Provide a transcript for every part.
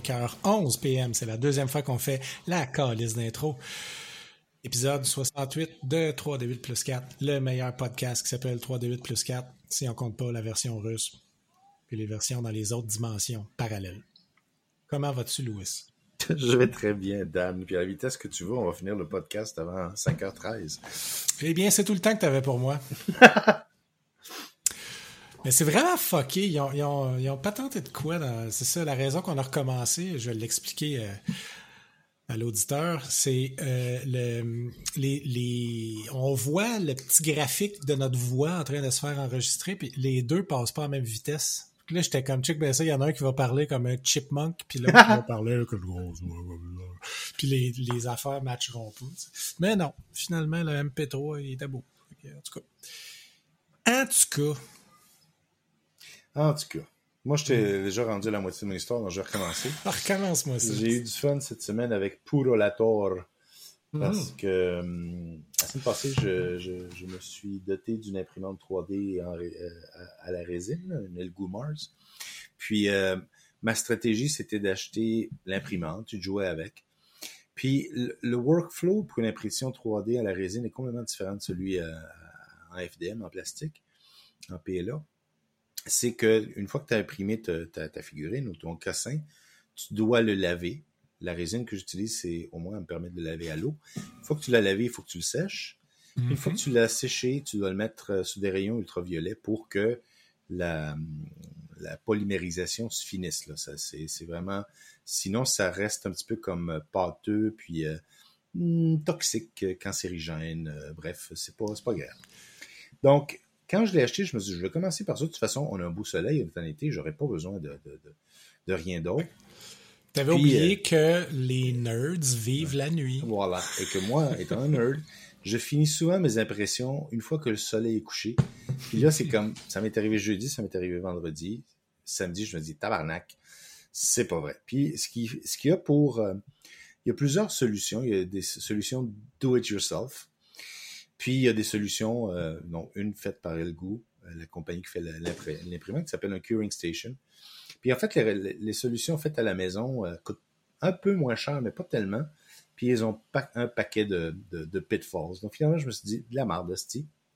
2021, 5h11 PM. C'est la deuxième fois qu'on fait la calice d'intro. Épisode 68 de 3D8 plus 4, le meilleur podcast qui s'appelle 3D8 plus 4, si on compte pas la version russe, puis les versions dans les autres dimensions parallèles. Comment vas-tu, Louis? Je vais très bien, Dan. Puis à la vitesse que tu veux, on va finir le podcast avant 5h13. Eh bien, c'est tout le temps que tu avais pour moi. Mais c'est vraiment fucké. Ils ont, ils, ont, ils de quoi. C'est ça, la raison qu'on a recommencé, je vais l'expliquer euh, à l'auditeur, c'est euh, le, les, les, on voit le petit graphique de notre voix en train de se faire enregistrer, puis les deux passent pas à la même vitesse. Puis là, j'étais comme, check, ben ça, il y en a un qui va parler comme un chipmunk, puis l'autre qui va parler comme Puis les, les affaires matcheront pas. Mais non, finalement, le MP3, il était beau. En tout cas. En tout cas, en tout cas, moi, je t'ai déjà rendu à la moitié de mon histoire, donc je vais recommencer. Ah, recommence-moi ça. J'ai eu du fun cette semaine avec Purolator. Parce que hum, la semaine passée, je, je, me suis doté d'une imprimante 3D en, euh, à, la résine, une Elgoo Mars. Puis euh, ma stratégie, c'était d'acheter l'imprimante, de jouer avec. Puis le, workflow pour une impression 3D à la résine est complètement différent de celui euh, en FDM, en plastique, en PLA c'est que une fois que tu as imprimé ta, figurine ou ton cassin, tu dois le laver. La résine que j'utilise, c'est au moins, elle me permet de le laver à l'eau. Une fois que tu l'as lavé, il faut que tu le sèches. Une fois que mhm. tu l'as séché, tu dois le mettre euh, sous des rayons ultraviolets pour que la, la polymérisation se finisse. Là. Ça, c'est, vraiment. Sinon, ça reste un petit peu comme euh, pâteux, puis euh, hmm, toxique, cancérigène. bref, c'est pas, c'est pas grave. Donc, quand je l'ai acheté, je me suis dit, je vais commencer par ça. De toute façon, on a un beau soleil, on est en été, j'aurais pas besoin de, de, rien d'autre. Tu avais oublié euh, que les nerds vivent la nuit. Voilà. Et que moi, étant un nerd, je finis souvent mes impressions une fois que le soleil est couché. Puis là, c'est comme, ça m'est arrivé jeudi, ça m'est arrivé vendredi. Samedi, je me dis, tabarnak, c'est pas vrai. Puis ce qu'il ce y a pour... Euh, il y a plusieurs solutions. Il y a des solutions do it yourself. Puis il y a des solutions, euh, donc une faite par Elgoo, euh, la compagnie qui fait l'imprimante, qui s'appelle un Curing Station. Puis en fait, les, solutions faites à la maison euh, coûtent un peu moins cher, mais pas tellement. Puis ils ont un paquet de, de, pitfalls. Donc finalement, je me suis dit, de la merde,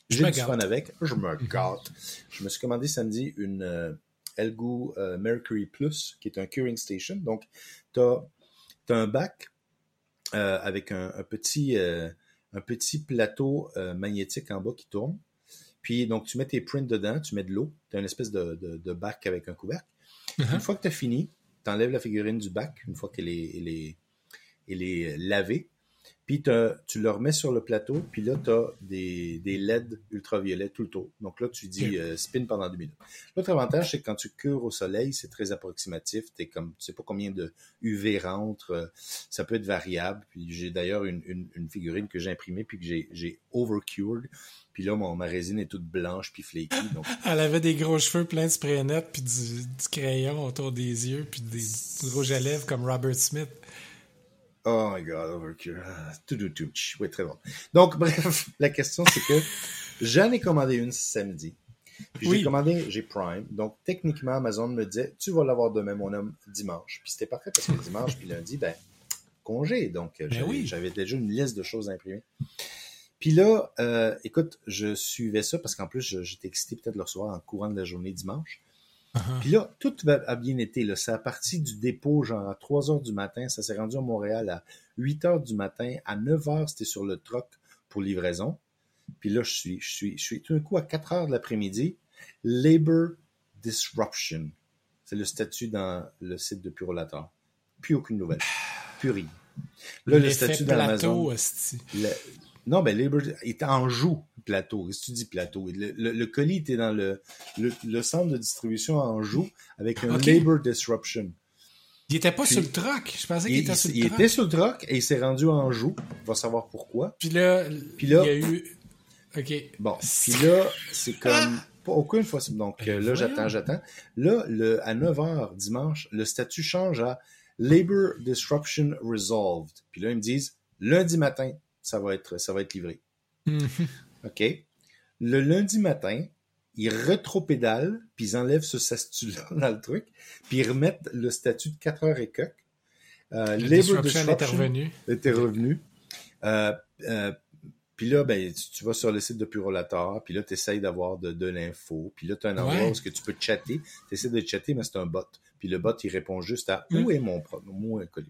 J'ai du fun avec, je me gâte. je me suis commandé samedi une euh, Elgoo Mercury Plus, qui est un Curing Station. Donc, tu as, un bac avec un, un petit un petit plateau euh, magnétique en bas qui tourne. Puis, donc, tu mets tes prints dedans, tu mets de l'eau, tu as une espèce de, de, bac avec un couvercle. Uh-huh. Une fois que tu as fini, tu enlèves la figurine du bac, une fois qu'elle est, elle est, elle est lavée. Puis tu le remets sur le plateau, puis là, tu as des, des LED ultraviolets tout le tour. Donc là, tu dis euh, spin pendant deux minutes. L'autre avantage, c'est que quand tu cures au soleil, c'est très approximatif. Es comme, tu sais pas combien de UV rentre. Euh, ça peut être variable. Puis j'ai d'ailleurs une, une, figurine que j'ai imprimée, puis que j'ai overcured. Puis là, mon, ma résine est toute blanche puis flaky. Donc... Elle avait des gros cheveux pleins de spray net, puis du, du, crayon autour des yeux, puis des, du rouge à lèvres comme Robert Smith. Oh my god, overkill. Ah, oui, très bon. Donc, bref, la question, c'est que j'en ai commandé une samedi. Puis j'ai commandé, j'ai Prime. Donc, techniquement, Amazon me disait, tu vas l'avoir demain, mon homme, dimanche. Puis c'était parfait parce que dimanche puis lundi, ben, congé. Donc, ben j'avais déjà une liste de choses à imprimer. Puis là, euh, écoute, je suivais ça parce qu'en plus, j'étais excité peut-être le recevoir en courant de la journée dimanche. Uh-huh. Puis là, tout a bien été. Là. Ça a parti du dépôt, genre à 3 heures du matin. Ça s'est rendu à Montréal à 8 heures du matin. À 9 heures, c'était sur le troc pour livraison. Puis là, je suis, je suis, je suis tout d'un coup à 4 heures de l'après-midi. Labor Disruption. C'est le statut dans le site de Purolator. Plus aucune nouvelle. Plus rien. Là, le statut d'Amazon. Non, ben Labor est en joue plateau. Qu'est-ce que tu dis plateau? Le, colis était dans le, le, centre de distribution en joue avec un labor disruption. Il était pas sur le troc. Je pensais qu'il était sur le troc. Il était sur le troc et il s'est rendu en joue. On va savoir pourquoi. Puis là, il y a eu. OK. Bon. Puis là, c'est comme. Pas aucune fois. Donc ben, là, j'attends, j'attends. Là, le, à 9h dimanche, le statut change à Labor Disruption Resolved. Puis là, ils me disent lundi matin, ça va être, ça va être livré. Mhm. OK? Le lundi matin, ils rétropédalent, puis ils enlèvent ce statut-là dans le truc, puis ils remettent le statut de 4 heures et quelques. Euh, le disruption revenu. Était revenu. Euh, euh, puis là, ben, tu, vas sur le site de Purolator, puis là, tu essayes d'avoir de, de l'info. Puis là, tu as un endroit où que tu peux chatter. Tu essaies de chatter, mais c'est un bot. Puis le bot, il répond juste à Où est mon, mon inconnu?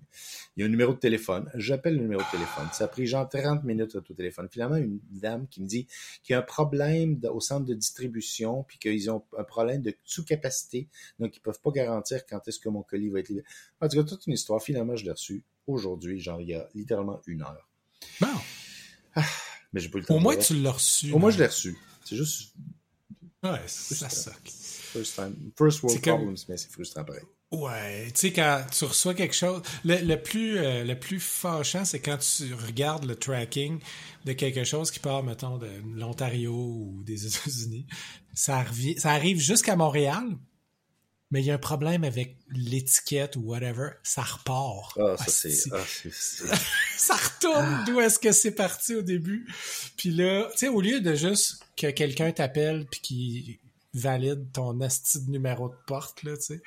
Il y a un numéro de téléphone. J'appelle le numéro de téléphone. Ça a pris genre 30 minutes au téléphone. Finalement, une dame qui me dit qu'il y a un problème au centre de distribution, puis qu'ils ont un problème de sous-capacité, donc ils peuvent pas garantir quand est-ce que mon colis va être livré. En tout cas, toute une histoire. Finalement, je l'ai reçu aujourd'hui, genre il y a littéralement une heure. Bon. Ah, mais j'ai pas eu le temps. Au moins, tu l'as reçu. Au moins, je l'ai reçu. C'est juste. Ouais, ça. First, time. First world problems, mais c'est frustrant pareil. Ouais, tu sais, quand tu reçois quelque chose, le, plus, euh, le plus fâchant, c'est quand tu regardes le tracking de quelque chose qui part, mettons, de l'Ontario ou des États-Unis. Ça, ça arrive jusqu'à Montréal, mais il y a un problème avec l'étiquette ou whatever, ça repart. Ah, ça c'est... Ah, ça retourne d'où est-ce que c'est parti au début. Puis là, tu sais, au lieu de juste que quelqu'un t'appelle puis qui valide ton asti de numéro de porte, là, tu sais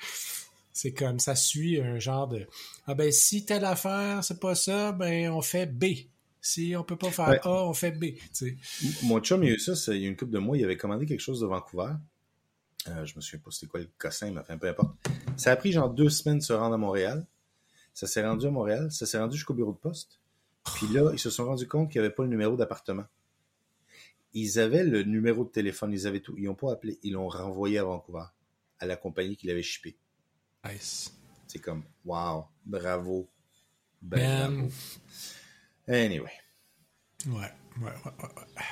c'est comme ça suit un genre de ah ben si telle affaire c'est pas ça ben on fait B. Si on peut pas faire A, on fait B. Mon chum il y a eu ça, il y a une couple de mois, il avait commandé quelque chose de Vancouver. Euh, je me souviens pas c'était quoi le cossin, mais enfin peu importe. Ça a pris genre deux semaines de se rendre à Montréal. Ça s'est rendu à Montréal, ça s'est rendu jusqu'au bureau de poste. Puis là, ils se sont rendus compte qu'il n'y avait pas le numéro d'appartement. Ils avaient le numéro de téléphone, ils avaient tout. Ils n'ont pas appelé, ils l'ont renvoyé à Vancouver, à la compagnie qui l'avait shippé. C'est comme, wow, bravo. Ben, bravo. Anyway. Ouais, ouais, ouais, ouais.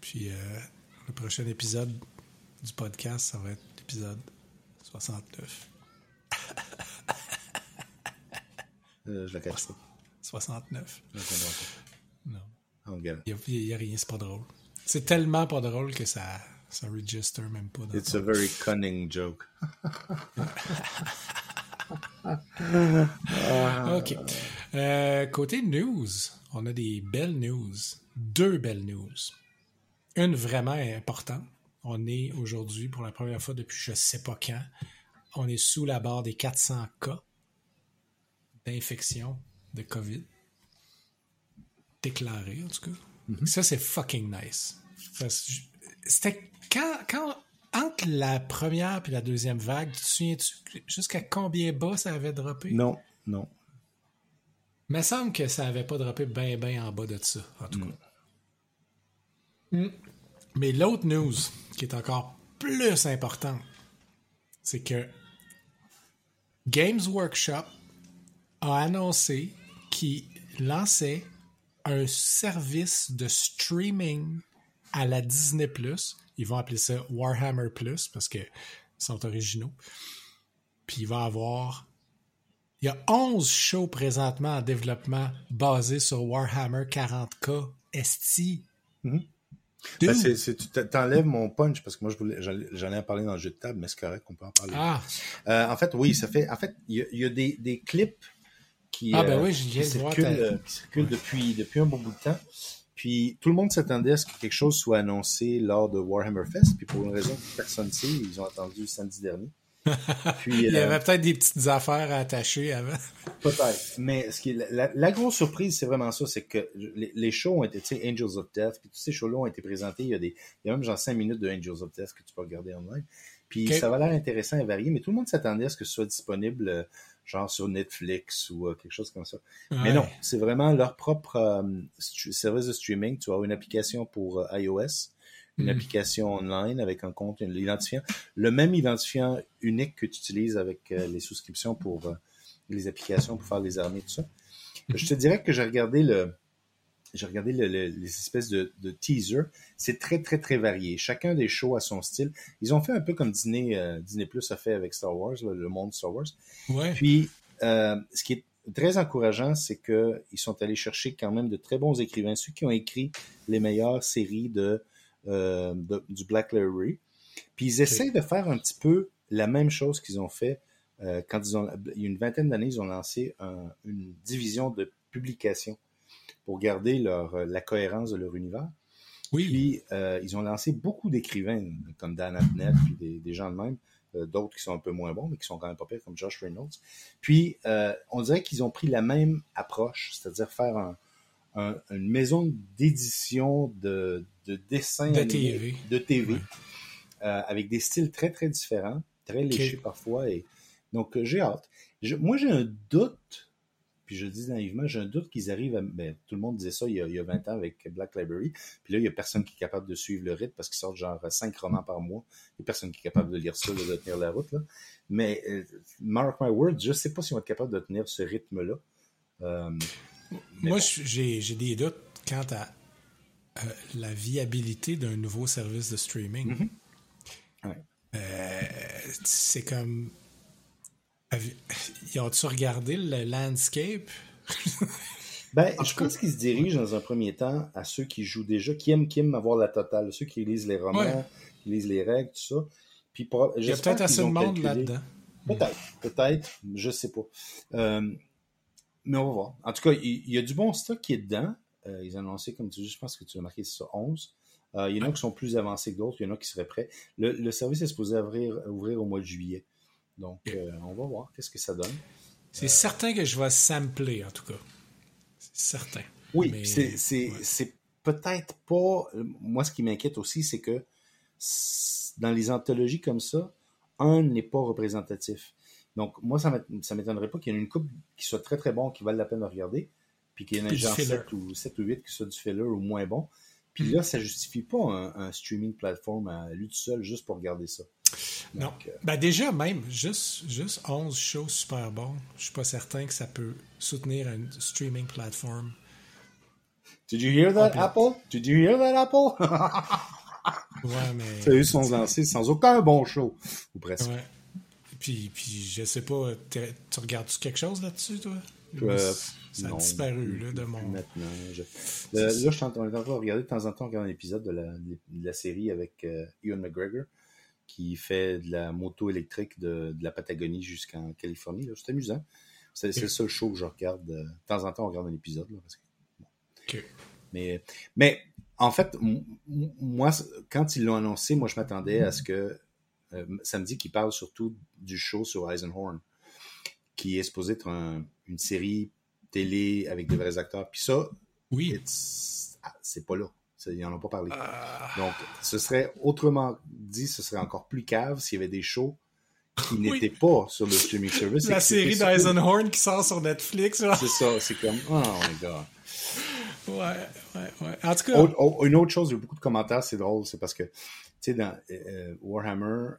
Puis euh, le prochain épisode du podcast, ça va être l'épisode 69. euh, je la cache pas. 69. Non. Il n'y a, a, rien, c'est pas drôle. C'est tellement pas drôle que ça, ça register même pas. Dans It's a very cunning joke. OK. Euh, côté news, on a des belles news. Deux belles news. Une vraiment importante. On est aujourd'hui, pour la première fois depuis je sais pas quand, on est sous la barre des 400 cas d'infection de COVID. Déclarés, en tout cas. Mm-hmm. Ça, c'est fucking nice. C'était quand, entre la première et la deuxième vague, tu te souviens-tu jusqu'à combien bas ça avait droppé? Non, non. Il me semble que ça avait pas droppé bien, bien en bas de ça, en tout cas. Hmm. Mais l'autre news, qui est encore plus importante, c'est que Games Workshop a annoncé qu'il lançait un service de streaming à la Disney Plus ils vont appeler ça Warhammer Plus parce qu'ils sont originaux. Puis il va avoir. Il y a 11 shows présentement en développement basés sur Warhammer 40K ST. Mm-hmm. Ben, tu t'enlèves mon punch parce que moi j'en ai à parler dans le jeu de table, mais c'est correct, on peut en parler. Ah. Euh, en fait, oui, ça fait. En fait, il y, a, des, des, clips qui, ah, ben euh, oui, qui euh, qui circulent depuis, depuis un bon bout de temps. Puis tout le monde s'attendait à ce que quelque chose soit annoncé lors de Warhammer Fest. Puis pour une raison que personne ne sait, ils ont attendu samedi dernier. Puis, Il y avait euh, peut-être des petites affaires à attacher avant. peut-être. Mais ce qui est, la, grosse surprise, c'est vraiment ça, c'est que les, shows ont été, tu sais, Angels of Death, puis tous ces shows-là ont été présentés. Il y a des, il y a même genre 5 minutes de Angels of Death que tu peux regarder en. Puis ça va l'air intéressant et varié, mais tout le monde s'attendait à ce que ce soit disponible genre sur Netflix ou euh, quelque chose comme ça. Mais non, c'est vraiment leur propre euh, service de streaming. Tu as une application pour iOS, une hmm. application online avec un compte, un identifiant, le même identifiant unique que tu utilises avec les souscriptions pour les applications pour faire les armées, tout ça. Je te dirais que j'ai regardé le, j'ai regardé les espèces de, de teasers. C'est très, très, très varié. Chacun des shows a son style. Ils ont fait un peu comme Disney, euh, Disney Plus a fait avec Star Wars, le monde Star Wars. Ouais. Puis, euh, ce qui est très encourageant, c'est qu'ils sont allés chercher quand même de très bons écrivains, ceux qui ont écrit les meilleures séries de, euh, du Black Library. Puis ils essaient de faire un petit peu la même chose qu'ils ont fait euh, quand ils ont, il y a une vingtaine d'années, ils ont lancé une division de publication pour garder leur, euh, la cohérence de leur univers. Oui. Puis, euh, ils ont lancé beaucoup d'écrivains, comme Dan Abnett, puis des, des gens de même, euh, d'autres qui sont un peu moins bons, mais qui sont quand même pas pires, comme Josh Reynolds. Puis, euh, on dirait qu'ils ont pris la même approche, c'est-à-dire faire un, un- une maison d'édition de, de dessins De TV. de TV Ouais. avec des styles très, très différents, très léchés parfois. Et... Donc, j'ai hâte. Je- moi, j'ai un doute, puis je dis naïvement, j'ai un doute qu'ils arrivent à... Ben, tout le monde disait ça il y, a, il y a 20 ans avec Black Library, puis là, il y a personne qui est capable de suivre le rythme parce qu'ils sortent genre 5 romans par mois. Il y a personne qui est capable de lire ça, de tenir la route. Là. Mais, euh, mark my words, je sais pas si on va être capable de tenir ce rythme-là. Euh, Moi, bon. j'ai des doutes quant à euh, la viabilité d'un nouveau service de streaming. Mhm. Ouais. Euh, c'est comme. Ils ont-tu regardé le landscape? Ben, En je pense qu'ils se dirigent dans un premier temps à ceux qui jouent déjà, qui aiment, qui aiment avoir la totale, ceux qui lisent les romans, Ouais. qui lisent les règles, tout ça. Puis pour, Il y a peut-être qu'ils assez de ont monde calculé- là-dedans. Peut-être, peut-être, je sais pas. Euh, mais on va voir. En tout cas, il, il y a du bon stock qui est dedans. Euh, ils ont annoncé, comme tu dis, je pense que tu as marqué ça, 11. Euh, il y en a qui sont plus avancés que d'autres, il y en a qui seraient prêts. Le, le service est supposé ouvrir, ouvrir au mois de juillet. Donc, euh, on va voir qu'est-ce que ça donne. C'est certain que je vais sampler, en tout cas. C'est certain. Oui, Mais- c'est ouais. peut-être pas. Moi, ce qui m'inquiète aussi, c'est que dans les anthologies comme ça, un n'est pas représentatif. Donc, moi, ça ça m'étonnerait pas qu'il y ait une coupe qui soit très très bon, qui vaille la peine de regarder, puis qu'il y en ait genre filler. 7 ou, 7 ou 8 qui soit du filler ou moins bon. Puis Mm. là, ça justifie pas un, un streaming platform à lui tout seul juste pour regarder ça. Non. Donc, euh, Ben déjà, même, juste, juste 11 shows super bons, je suis pas certain que ça peut soutenir une streaming platform. Did you hear that. Apple? Did you hear that, Apple? Ouais, mais... ça, eux sont lancés sans aucun bon show, ou presque. Ouais. Puis, puis je sais pas, tu regardes-tu quelque chose là-dessus, toi? Euh, ça a non, disparu, là, de mon... Maintenant, je- Le- là, je suis en, on est en train de regarder de temps en temps un épisode de la, de la série avec euh, Ewan McGregor qui fait de la moto électrique de, de la Patagonie jusqu'en Californie. C'est amusant. C'est le seul show que je regarde. euh, De temps en temps, on regarde un épisode. là, parce que- mais, mais en fait, moi, quand ils l'ont annoncé, moi, je m'attendais à ce que euh, samedi, qu'ils parlent surtout du show sur Eisenhorn, qui est supposé être un- une série télé avec de vrais acteurs. Puis ça, Oui. ah, c'est pas là. Ils en ont pas parlé. Ah, Donc, ce serait, autrement dit, ce serait encore plus cave s'il y avait des shows qui Oui. n'étaient pas sur le streaming service. la série d'Eisenhorn qui sort sur Netflix. C'est ça, c'est comme, oh my god. Ouais, ouais, ouais. En tout cas, Autre- une autre chose, il y a beaucoup de commentaires, c'est drôle, c'est parce que, tu sais, dans euh, Warhammer,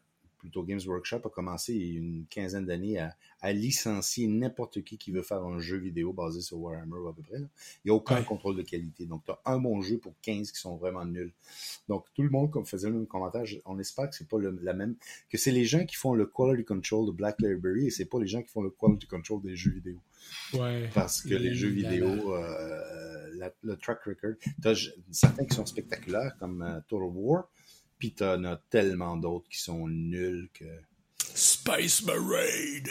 plutôt Games Workshop a commencé il y a une quinzaine d'années à, à licencier n'importe qui qui veut faire un jeu vidéo basé sur Warhammer ou à peu près. là. Il n'y a aucun Ouais. contrôle de qualité. Donc, tu as un bon jeu pour 15 qui sont vraiment nuls. Donc, tout le monde comme faisait le même commentaire. On espère que c'est pas le- la même, que c'est les gens qui font le quality control de Black Library et c'est pas les gens qui font le quality control des jeux vidéo. ouais. Parce que les jeux vidéo, euh, la- le track record, t'as j- certains qui sont spectaculaires comme euh, Total War, puis t'en as tellement d'autres qui sont nuls que. Space Marine.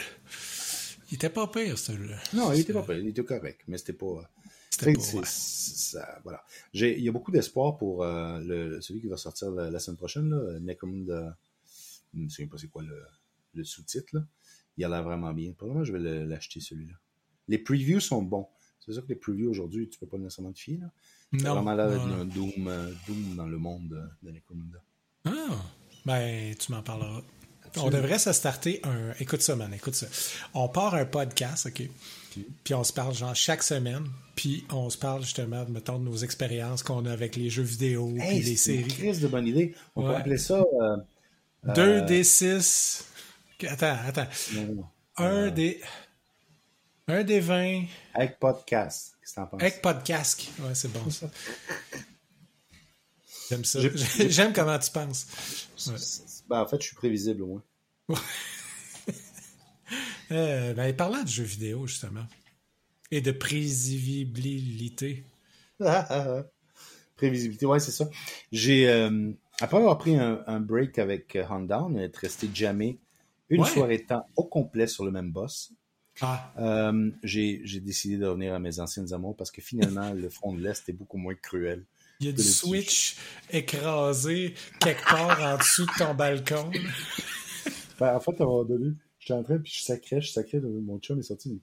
Il était pas pire, celui-là. Non, il était pas pire, il était correct, mais c'était pas. C'était pas, ouais. ça- voilà. J'ai- Il y a beaucoup d'espoir pour euh, le, celui qui va sortir la, la semaine prochaine, là, Necromunda. Je ne me souviens pas c'est quoi le, le sous-titre. là. Il a l'air vraiment bien. Probablement, je vais le- l'acheter celui-là. Les previews sont bons. C'est sûr que les previews aujourd'hui, tu peux pas nécessairement te fier. Là. Non. vraiment l'air d'être non, un Doom, euh, Doom dans le monde de, de Necromunda. Ah, ben, tu m'en parleras. On devrait se starter un. Écoute ça, man, écoute ça. On part un podcast, OK? Puis on se parle, genre, chaque semaine. Puis on se parle, justement, mettons, de nos expériences qu'on a avec les jeux vidéo, Hey, les c'est une séries. crise de bonne idée. On peut Ouais. appeler ça. euh, 2 des 6. Attends, attends. non, non, non. 1 des. 1 des 20. Avec podcast. Qu'est-ce que t'en penses? Avec podcast. Ouais, c'est bon, ça. J'aime ça. J'ai- J'aime comment tu penses. Ouais. Ben, en fait, je suis prévisible au moins. Euh, ben, parlant de jeux vidéo, justement, et de prévisibilité. Prévisibilité, ouais, c'est ça. J'ai, euh, après avoir pris un, un break avec euh, Hondown, être resté jamais une Ouais. soirée de temps au complet sur le même boss, Ah, euh, j'ai j'ai décidé de revenir à mes anciennes amours parce que finalement, le front de l'Est est beaucoup moins cruel Il y a du Switch écrasé quelque part en dessous de ton balcon. Ben, en fait, à un moment donné, j'étais en train, puis je sacrais, je sacrais, mon chum est sorti.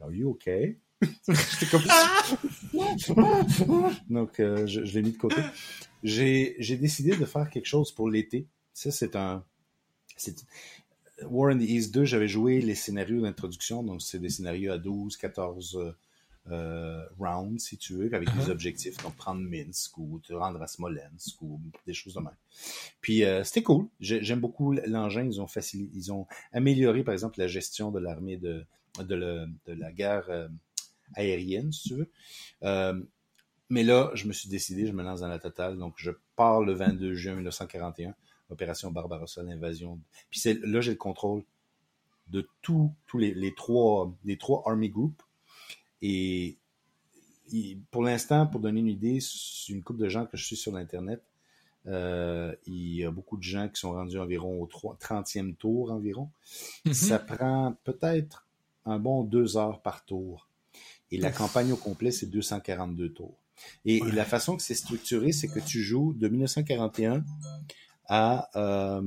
Are you okay? J'étais comme Donc, euh, je, je l'ai mis de côté. J'ai décidé de faire quelque chose pour l'été. Ça, c'est un. War in the East 2, j'avais joué les scénarios d'introduction. Donc, c'est des scénarios à 12, 14 euh, rounds, si tu veux, avec des uh-huh. objectifs. Donc, prendre Minsk ou te rendre à Smolensk ou des choses de même. Puis, euh, c'était cool. J'aime beaucoup l'engin. Ils ont facilité, ils ont amélioré, par exemple, la gestion de l'armée de, de, de, la guerre euh, aérienne, si tu veux. Mais là, je me suis décidé, je me lance dans la totale. Donc, je pars le 22 juin 1941, opération Barbarossa, l'invasion. Puis là, j'ai le contrôle de tous les, les, trois, les trois Army Groups. Et, pour l'instant, pour donner une idée, c'est une couple de gens que je suis sur l'Internet. Euh, il y a beaucoup de gens qui sont rendus environ au 30e tour environ. Mm-hmm. Ça prend peut-être un bon deux heures par tour. Et la campagne au complet, c'est 242 tours. Et, la façon que c'est structuré, c'est que tu joues de 1941 à, euh,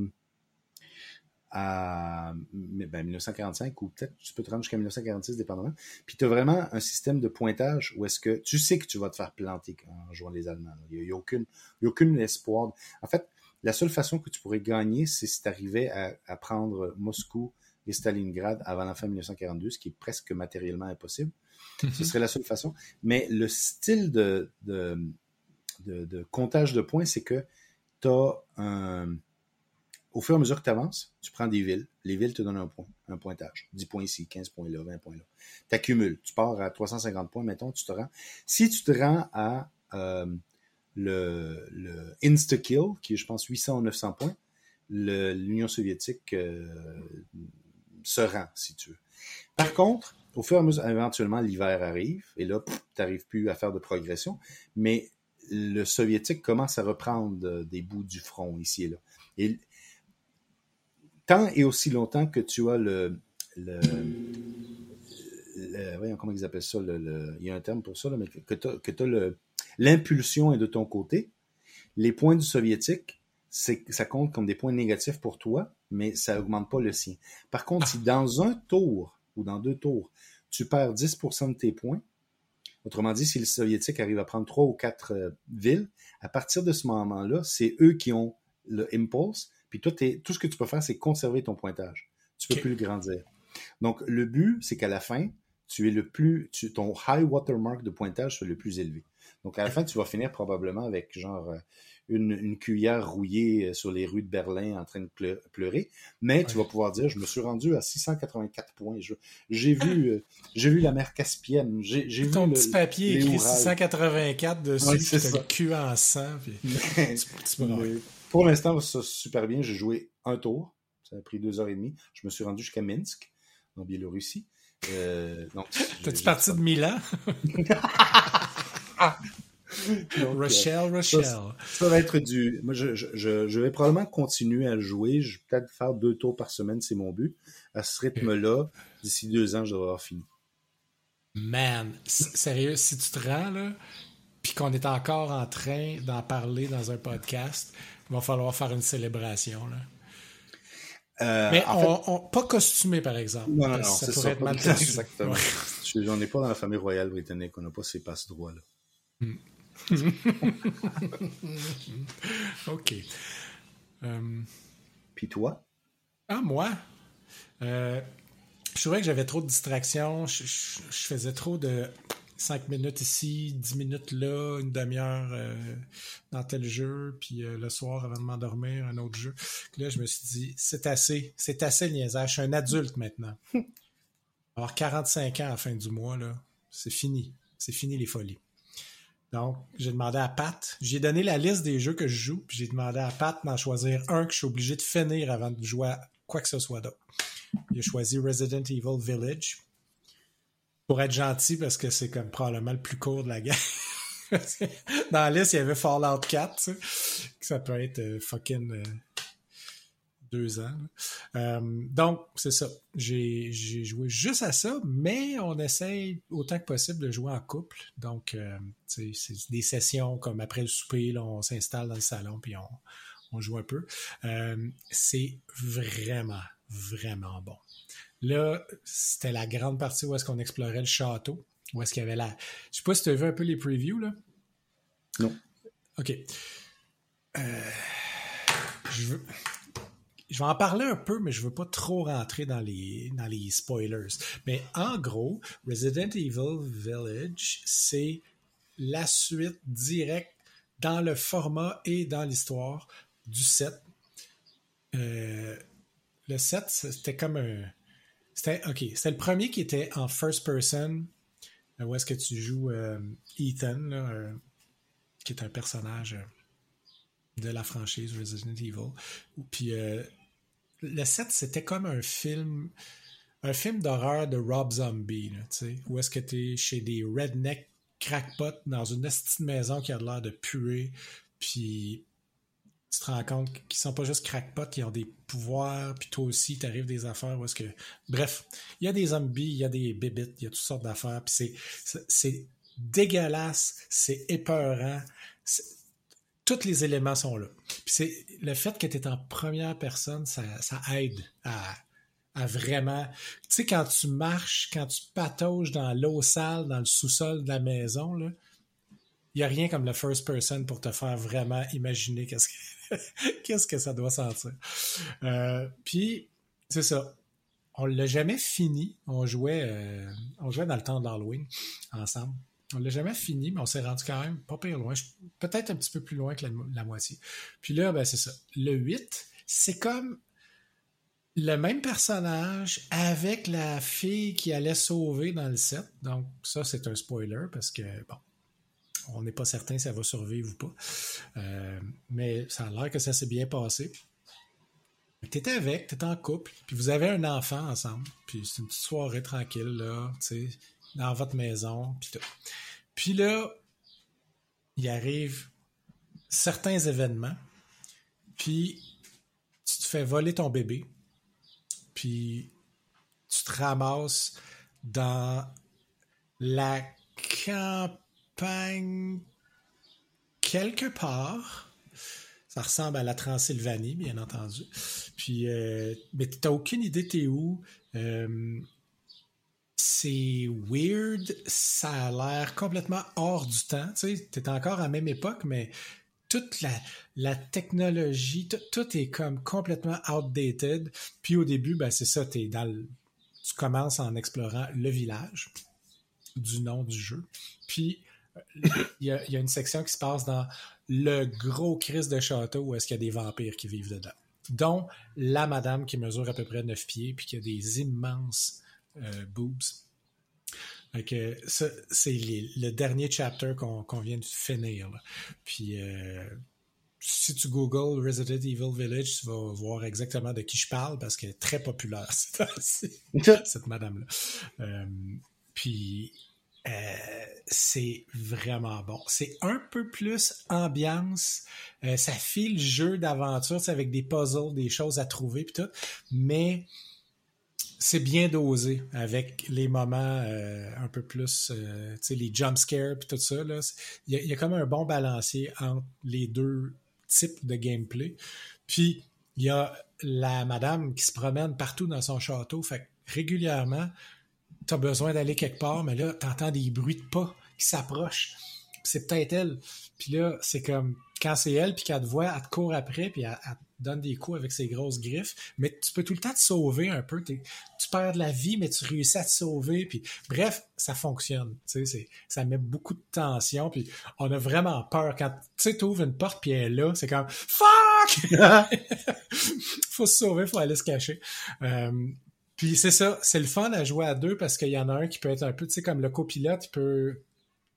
à ben, 1945 ou peut-être tu peux te rendre jusqu'à 1946 dépendamment. Puis tu as vraiment un système de pointage où est-ce que tu sais que tu vas te faire planter en jouant les Allemands. Il n'y a, aucune, il y a aucune espoir. En fait, la seule façon que tu pourrais gagner, c'est si tu arrivais à, à, prendre Moscou et Stalingrad avant la fin 1942, ce qui est presque matériellement impossible. Ce mhm. serait la seule façon. Mais le style de, de, de, comptage de points, c'est que tu as un... Au fur et à mesure que tu avances, tu prends des villes. Les villes te donnent un point, un pointage. 10 points ici, 15 points là, 20 points là. Tu accumules. Tu pars à 350 points, mettons, tu te rends. Si tu te rends à euh, le, le insta-kill, qui est, je pense, 800 ou 900 points, l'Union soviétique euh, se rend, si tu veux. Par contre, au fur et à mesure, éventuellement, l'hiver arrive, et là, tu n'arrives plus à faire de progression, mais le soviétique commence à reprendre euh, des bouts du front ici et là. Tant et aussi longtemps que tu as le, voyons comment ils appellent ça, il y a un terme pour ça, mais que tu as, l'impulsion est de ton côté, les points du soviétique, ça compte comme des points négatifs pour toi, mais ça augmente pas le sien. Par contre, si dans un tour ou dans deux tours, tu perds 10% de tes points, autrement dit, si le soviétique arrive à prendre trois ou quatre euh, villes, à partir de ce moment-là, c'est eux qui ont le impulse, puis toi, tout ce que tu peux faire, c'est conserver ton pointage. Tu peux plus le grandir. Donc, le but, c'est qu'à la fin, tu es le plus, tu, ton high watermark de pointage soit le plus élevé. Donc, à la fin, tu vas finir probablement avec genre euh, une, cuillère rouillée euh, sur les rues de Berlin en train de pleurer, mais tu vas pouvoir dire, je me suis rendu à 684 points. J'ai vu, euh, j'ai vu la mer Caspienne. J'ai vu ton petit papier écrit 684 dessus, tu le cul en sang. pour l'instant, ça super bien. J'ai joué un tour. Ça a pris deux heures et demie. Je me suis rendu jusqu'à Minsk, en Biélorussie. Euh, T'es-tu parti de Milan? Rochelle, Rochelle. Ça, va être du. Moi, je, je, je, vais probablement continuer à jouer. Je vais peut-être faire deux tours par semaine, c'est mon but. À ce rythme-là, d'ici deux ans, je devrais avoir fini. Man, sérieux, si tu te rends là, puis qu'on est encore en train d'en parler dans un podcast, il va falloir faire une célébration là. Euh, Mais on, pas costumé, par exemple. Non, non, non, ça pourrait être mal Exactement. J'en ai pas dans la famille royale britannique. On n'a pas ces passe-droits-là. Hmm. OK. Euh, Puis toi? Ah, moi? Euh, je trouvais que j'avais trop de distractions. Je, faisais trop de 5 minutes ici, 10 minutes là, une demi-heure euh, dans tel jeu, puis le soir avant de m'endormir, un autre jeu. Là, je me suis dit, c'est assez, c'est assez le niaisage. Je suis un adulte maintenant. Alors, 45 ans à la fin du mois, là, c'est fini. C'est fini les folies. Donc, j'ai demandé à Pat, j'ai donné la liste des jeux que je joue, puis j'ai demandé à Pat d'en choisir un que je suis obligé de finir avant de jouer à quoi que ce soit d'autre. Il a choisi Resident Evil Village. Pour être gentil, parce que c'est comme probablement le plus court de la gamme. Dans la liste, il y avait Fallout 4, ça peut être euh, fucking euh, deux ans. Euh, donc, c'est ça. J'ai joué juste à ça, mais on essaye autant que possible de jouer en couple. Donc, c'est des sessions comme après le souper, on s'installe dans le salon puis on, joue un peu. C'est vraiment, vraiment bon. Là, c'était la grande partie où est-ce qu'on explorait le château, où est-ce qu'il y avait la... Je sais pas si tu as vu un peu les previews, là. Non. OK. je veux je vais en parler un peu, mais je veux pas trop rentrer dans les, dans les spoilers. Mais en gros, Resident Evil Village, c'est la suite directe dans le format et dans l'histoire du 7. Euh, le 7, c'était comme un. C'était, ok, le premier qui était en first person, où est-ce que tu joues euh, Ethan, qui est un personnage de la franchise Resident Evil. Euh, le 7, c'était comme un film un film d'horreur de Rob Zombie, où est-ce que tu es chez des redneck crackpots dans une petite maison qui a l'air de puer, puis tu te rends compte qu'ils sont pas juste crackpots, ils ont des pouvoirs, puis toi aussi, t'arrives des affaires où est-ce que... Bref, il y a des zombies, il y a des bébites, il y a toutes sortes d'affaires, puis c'est dégueulasse, c'est épeurant, tous les éléments sont là. Puis c'est le fait que tu es en première personne, ça, aide à, vraiment. Tu sais, quand tu marches, quand tu patauges dans l'eau sale, dans le sous-sol de la maison, il n'y a rien comme le first person pour te faire vraiment imaginer qu'est-ce que, qu'est-ce que ça doit sentir? Euh, puis, c'est ça. On l'a jamais fini. On jouait, euh, on jouait dans le temps d'Halloween ensemble. On l'a jamais fini, mais on s'est rendu quand même pas pire loin. Peut-être un petit peu plus loin que la, moitié. Puis là, ben, c'est ça. Le 8, c'est comme le même personnage avec la fille qui allait sauver dans le 7. Donc, ça, c'est un spoiler parce que, bon, on n'est pas certain si elle va survivre ou pas. Euh, mais ça a l'air que ça s'est bien passé. Tu avec, tu étais en couple, puis vous avez un enfant ensemble. Puis c'est une petite soirée tranquille, là, tu sais dans votre maison, puis tout. Puis là, il arrive certains événements, puis tu te fais voler ton bébé, puis tu te ramasses dans la campagne quelque part. Ça ressemble à la Transylvanie, bien entendu. Puis, euh, mais tu n'as aucune idée t'es où. Euh, c'est weird, ça a l'air complètement hors du temps. Tu sais, es encore à la même époque, mais toute la, technologie, tout est comme complètement outdated. Puis au début, ben, c'est ça, es dans tu commences en explorant le village du nom du jeu. Puis il y, a, y, a, une section qui se passe dans le gros crise de château où est-ce qu'il y a des vampires qui vivent dedans. Dont la madame qui mesure à peu près 9 pieds puis qui a des immenses euh, boobs. c'est le dernier chapter qu'on vient de finir. Puis euh, si tu googles Resident Evil Village, tu vas voir exactement de qui je parle parce qu'elle est très populaire, cette madame-là. Euh, puis c'est vraiment bon. C'est un peu plus ambiance. ça file jeu d'aventure avec des puzzles, des choses à trouver, puis tout. Mais c'est bien dosé avec les moments euh, un peu plus, euh, tu sais, les jump scares et tout ça. Il y, a comme un bon balancier entre les deux types de gameplay. Puis, il y a la madame qui se promène partout dans son château. Fait régulièrement, tu as besoin d'aller quelque part, mais là, tu entends des bruits de pas qui s'approchent. C'est peut-être elle. Puis là, c'est comme quand c'est elle, puis qu'elle te voit, elle te court après, puis elle, elle donne des coups avec ses grosses griffes, mais tu peux tout le temps te sauver un peu. Tu perds de la vie, mais tu réussis à te sauver. Puis, bref, ça fonctionne. Ça met beaucoup de tension. Puis on a vraiment peur. Quand tu ouvres une porte puis elle est là, c'est comme Fuck! faut se sauver, faut aller se cacher. Euh, puis c'est ça, c'est le fun à jouer à deux parce qu'il y en a un qui peut être un peu, comme le copilote, il peut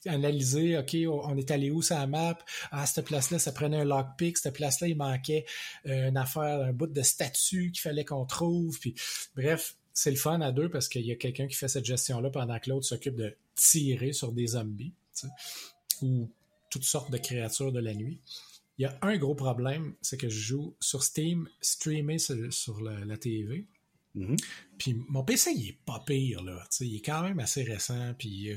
analyser, OK, on est allé où sur la map? À cette place-là, ça prenait un lockpick. Cette place-là, il manquait euh, une affaire, un bout de statue qu'il fallait qu'on trouve. Puis, bref, c'est le fun à deux parce qu'il y a quelqu'un qui fait cette gestion-là pendant que l'autre s'occupe de tirer sur des zombies ou toutes sortes de créatures de la nuit. Il y a un gros problème, c'est que je joue sur Steam, streamé sur, la, TV. Mm-hmm. Puis mon PC, il est pas pire, là. il est quand même assez récent, puis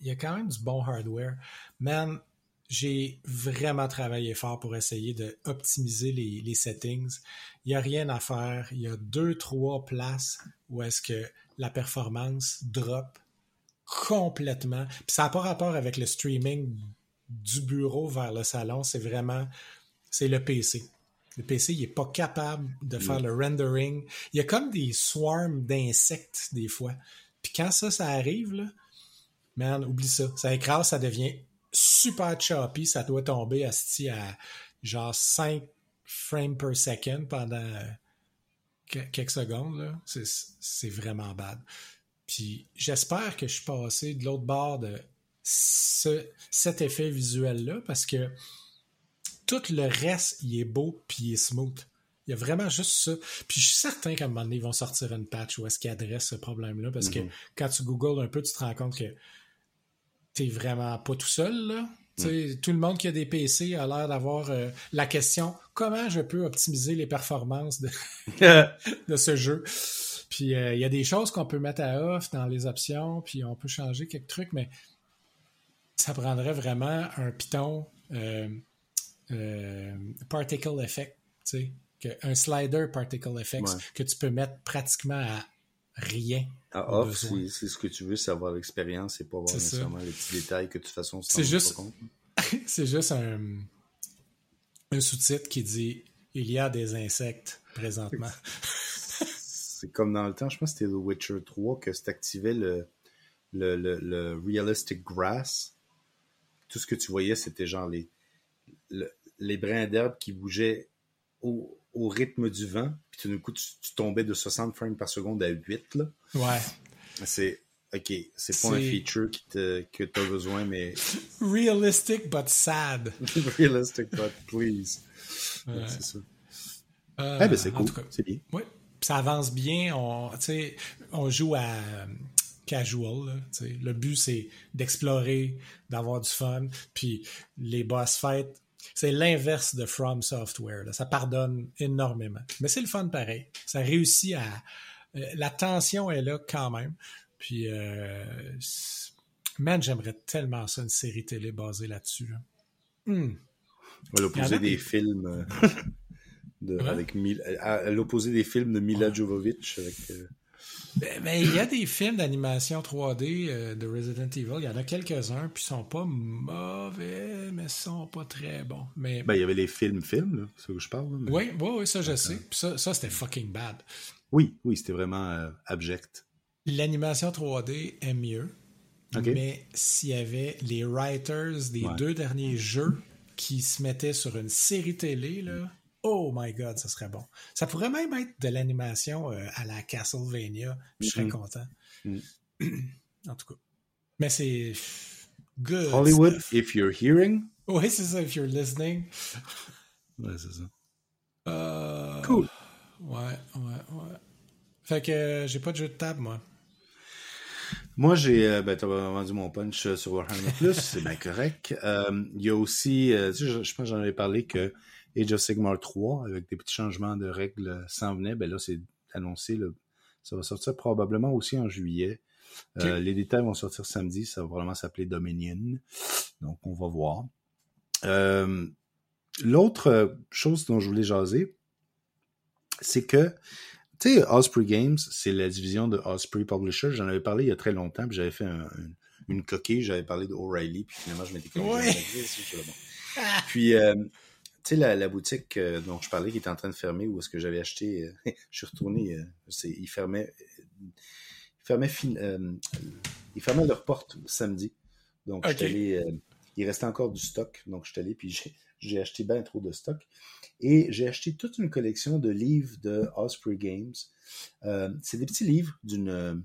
il y a quand même du bon hardware. Man, j'ai vraiment travaillé fort pour essayer d'optimiser les, les settings. Il n'y a rien à faire. Il y a deux, trois places où est-ce que la performance drop complètement. Puis ça n'a pas rapport avec le streaming du bureau vers le salon. C'est vraiment, c'est le PC. Le PC, il n'est pas capable de faire le rendering. Il y a comme des swarms d'insectes des fois. Puis quand ça, ça arrive, là, man, oublie ça. Ça écrase, ça devient super choppy. Ça doit tomber à, à genre 5 frames per second pendant quelques secondes. C'est vraiment bad. Puis j'espère que je suis passé de l'autre bord de cet effet visuel-là parce que tout le reste, il est beau puis il est smooth. Il y a vraiment juste ça. Puis je suis certain qu'à un moment donné, ils vont sortir une patch où est-ce qu'ils adressent ce problème-là parce que mm-hmm. quand tu googles un peu, tu te rends compte que t'es vraiment pas tout seul, là. Mm. Tout le monde qui a des PC a l'air d'avoir euh, la question comment je peux optimiser les performances de, de ce jeu? Puis euh, il y a des choses qu'on peut mettre à off dans les options, puis on peut changer quelques trucs, mais ça prendrait vraiment un Python euh, particle effect, tu sais, un slider particle effect que tu peux mettre pratiquement à rien. À off, c'est ce que tu veux, savoir l'expérience et pas voir nécessairement les petits détails que de toute façon, c'est juste, c'est juste un, un sous-titre qui dit il y a des insectes présentement. c'est comme dans le temps, je pense que c'était The Witcher 3 que activé le, le, le, Realistic Grass. Tout ce que tu voyais, c'était genre les, les brins d'herbe qui bougeaient au, au rythme du vent, puis tout d'un coup, tu, tombais de 60 frames par seconde à 8. Là. Ouais. C'est. Ok, c'est pas un feature qui te, que tu as besoin, mais. Realistic but sad. Realistic but please. C'est ça. Euh, ben c'est cool. C'est bien. Oui. Ça avance bien. On, on joue à euh, casual. Là, le but, c'est d'explorer, d'avoir du fun. Puis les boss fights, c'est l'inverse de From Software. Ça pardonne énormément. Mais c'est le fun pareil. Ça réussit à. Euh, la tension est là quand même. Puis, euh, man, j'aimerais tellement ça, une série télé basée là-dessus. Hmm. À l'opposé des films. Euh, de, avec à, l'opposé des films de Mila Jovovich avec. Ben, ben, il y a des films d'animation 3D euh, de Resident Evil. Il y en a quelques-uns, puis ils sont pas mauvais, mais ils sont pas très bons. Mais... Ben, il y avait les films-films, c'est ce que je parle. Oui, oui, oui, ça, je sais. Puis ça, ça c'était fucking bad. Oui, oui, c'était vraiment euh, abject. L'animation 3D est mieux. Mais s'il y avait les writers des deux derniers jeux qui se mettaient sur une série télé, là, Oh my god, ça serait bon. Ça pourrait même être de l'animation euh, à la Castlevania. Je serais mm-hmm. content. Mm. en tout cas. Mais c'est good. Hollywood, if you're hearing. Oui, c'est ça, if you're listening. Ouais, c'est ça. Euh, cool. Ouais, ouais, ouais. Fait que euh, j'ai pas de jeu de table, moi. Moi, j'ai. Euh, ben, t'as vendu mon punch sur Warhammer Plus, c'est bien correct. Il y a aussi. tu sais, je, je pense que j'en avais parlé que Age of Sigmar 3, avec des petits changements de règles s'en venait. Ben là, c'est annoncé. ça va sortir probablement aussi en juillet. Euh, les détails vont sortir samedi. Ça va vraiment s'appeler Dominion. Donc, on va voir. Euh, l'autre chose dont je voulais jaser, c'est que, tu sais, Osprey Games, c'est la division de Osprey Publisher. J'en avais parlé il y a très longtemps, puis j'avais fait une coquille, j'avais parlé d'O'Reilly, puis finalement, je m'étais ouais. Puis, euh, tu sais, la, boutique euh, dont je parlais qui était en train de fermer, où est-ce que j'avais acheté, euh, je suis retourné, euh, il fermait, il fermait, il fermait leur porte samedi. Donc, allé, il restait encore du stock. Donc, je suis allé, puis j'ai acheté bien trop de stock. Et j'ai acheté toute une collection de livres de Osprey Games. c'est des petits livres d'une,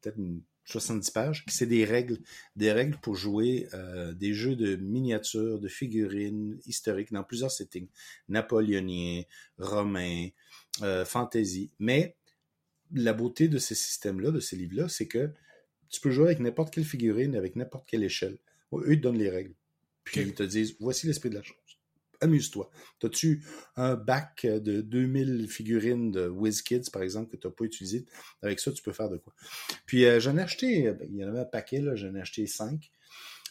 peut-être une 70 pages, c'est des règles, des règles pour jouer euh, des jeux de miniatures, de figurines historiques dans plusieurs settings, napoléoniens, romains, euh, fantasy. Mais la beauté de ces systèmes-là, de ces livres-là, c'est que tu peux jouer avec n'importe quelle figurine, avec n'importe quelle échelle. Eux, ils te donnent les règles. Puis ils te disent, voici l'esprit de la chose. Amuse-toi. T'as-tu un bac de 2000 figurines de WizKids, par exemple, que tu n'as pas utilisé? Avec ça, tu peux faire de quoi? Puis euh, j'en ai acheté, ben, il y en avait un paquet, j'en ai acheté cinq,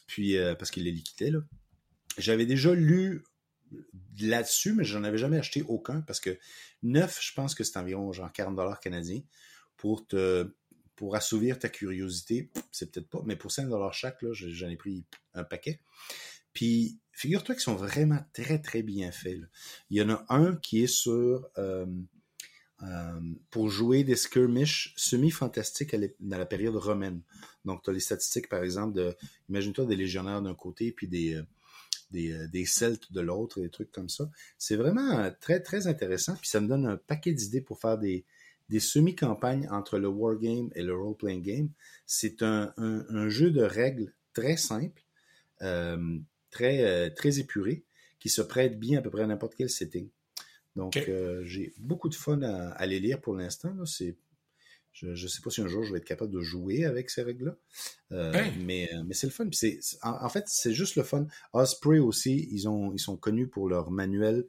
puis euh, parce qu'il les liquidait. J'avais déjà lu là-dessus, mais j'en avais jamais acheté aucun parce que neuf, je pense que c'est environ genre 40 dollars canadiens pour te pour assouvir ta curiosité, c'est peut-être pas, mais pour 5 dollars chaque, j'en ai pris un paquet. Puis, figure-toi qu'ils sont vraiment très, très bien faits. Il y en a un qui est sur... Euh, euh, pour jouer des skirmishes semi-fantastiques dans la période romaine. Donc, tu as les statistiques, par exemple, de, imagine-toi des légionnaires d'un côté, puis des, euh, des, des, Celtes de l'autre, des trucs comme ça. C'est vraiment très, très intéressant, puis ça me donne un paquet d'idées pour faire des, des semi-campagnes entre le wargame et le role-playing game. C'est un, un, jeu de règles très simple, euh, très, euh, très épuré, qui se prête bien à peu près à n'importe quel setting. Donc, euh, j'ai beaucoup de fun à, les lire pour l'instant. C'est, je ne sais pas si un jour je vais être capable de jouer avec ces règles-là, mais, mais c'est le fun. c'est, en, fait, c'est juste le fun. Osprey aussi, ils, ont, ils sont connus pour leur manuel,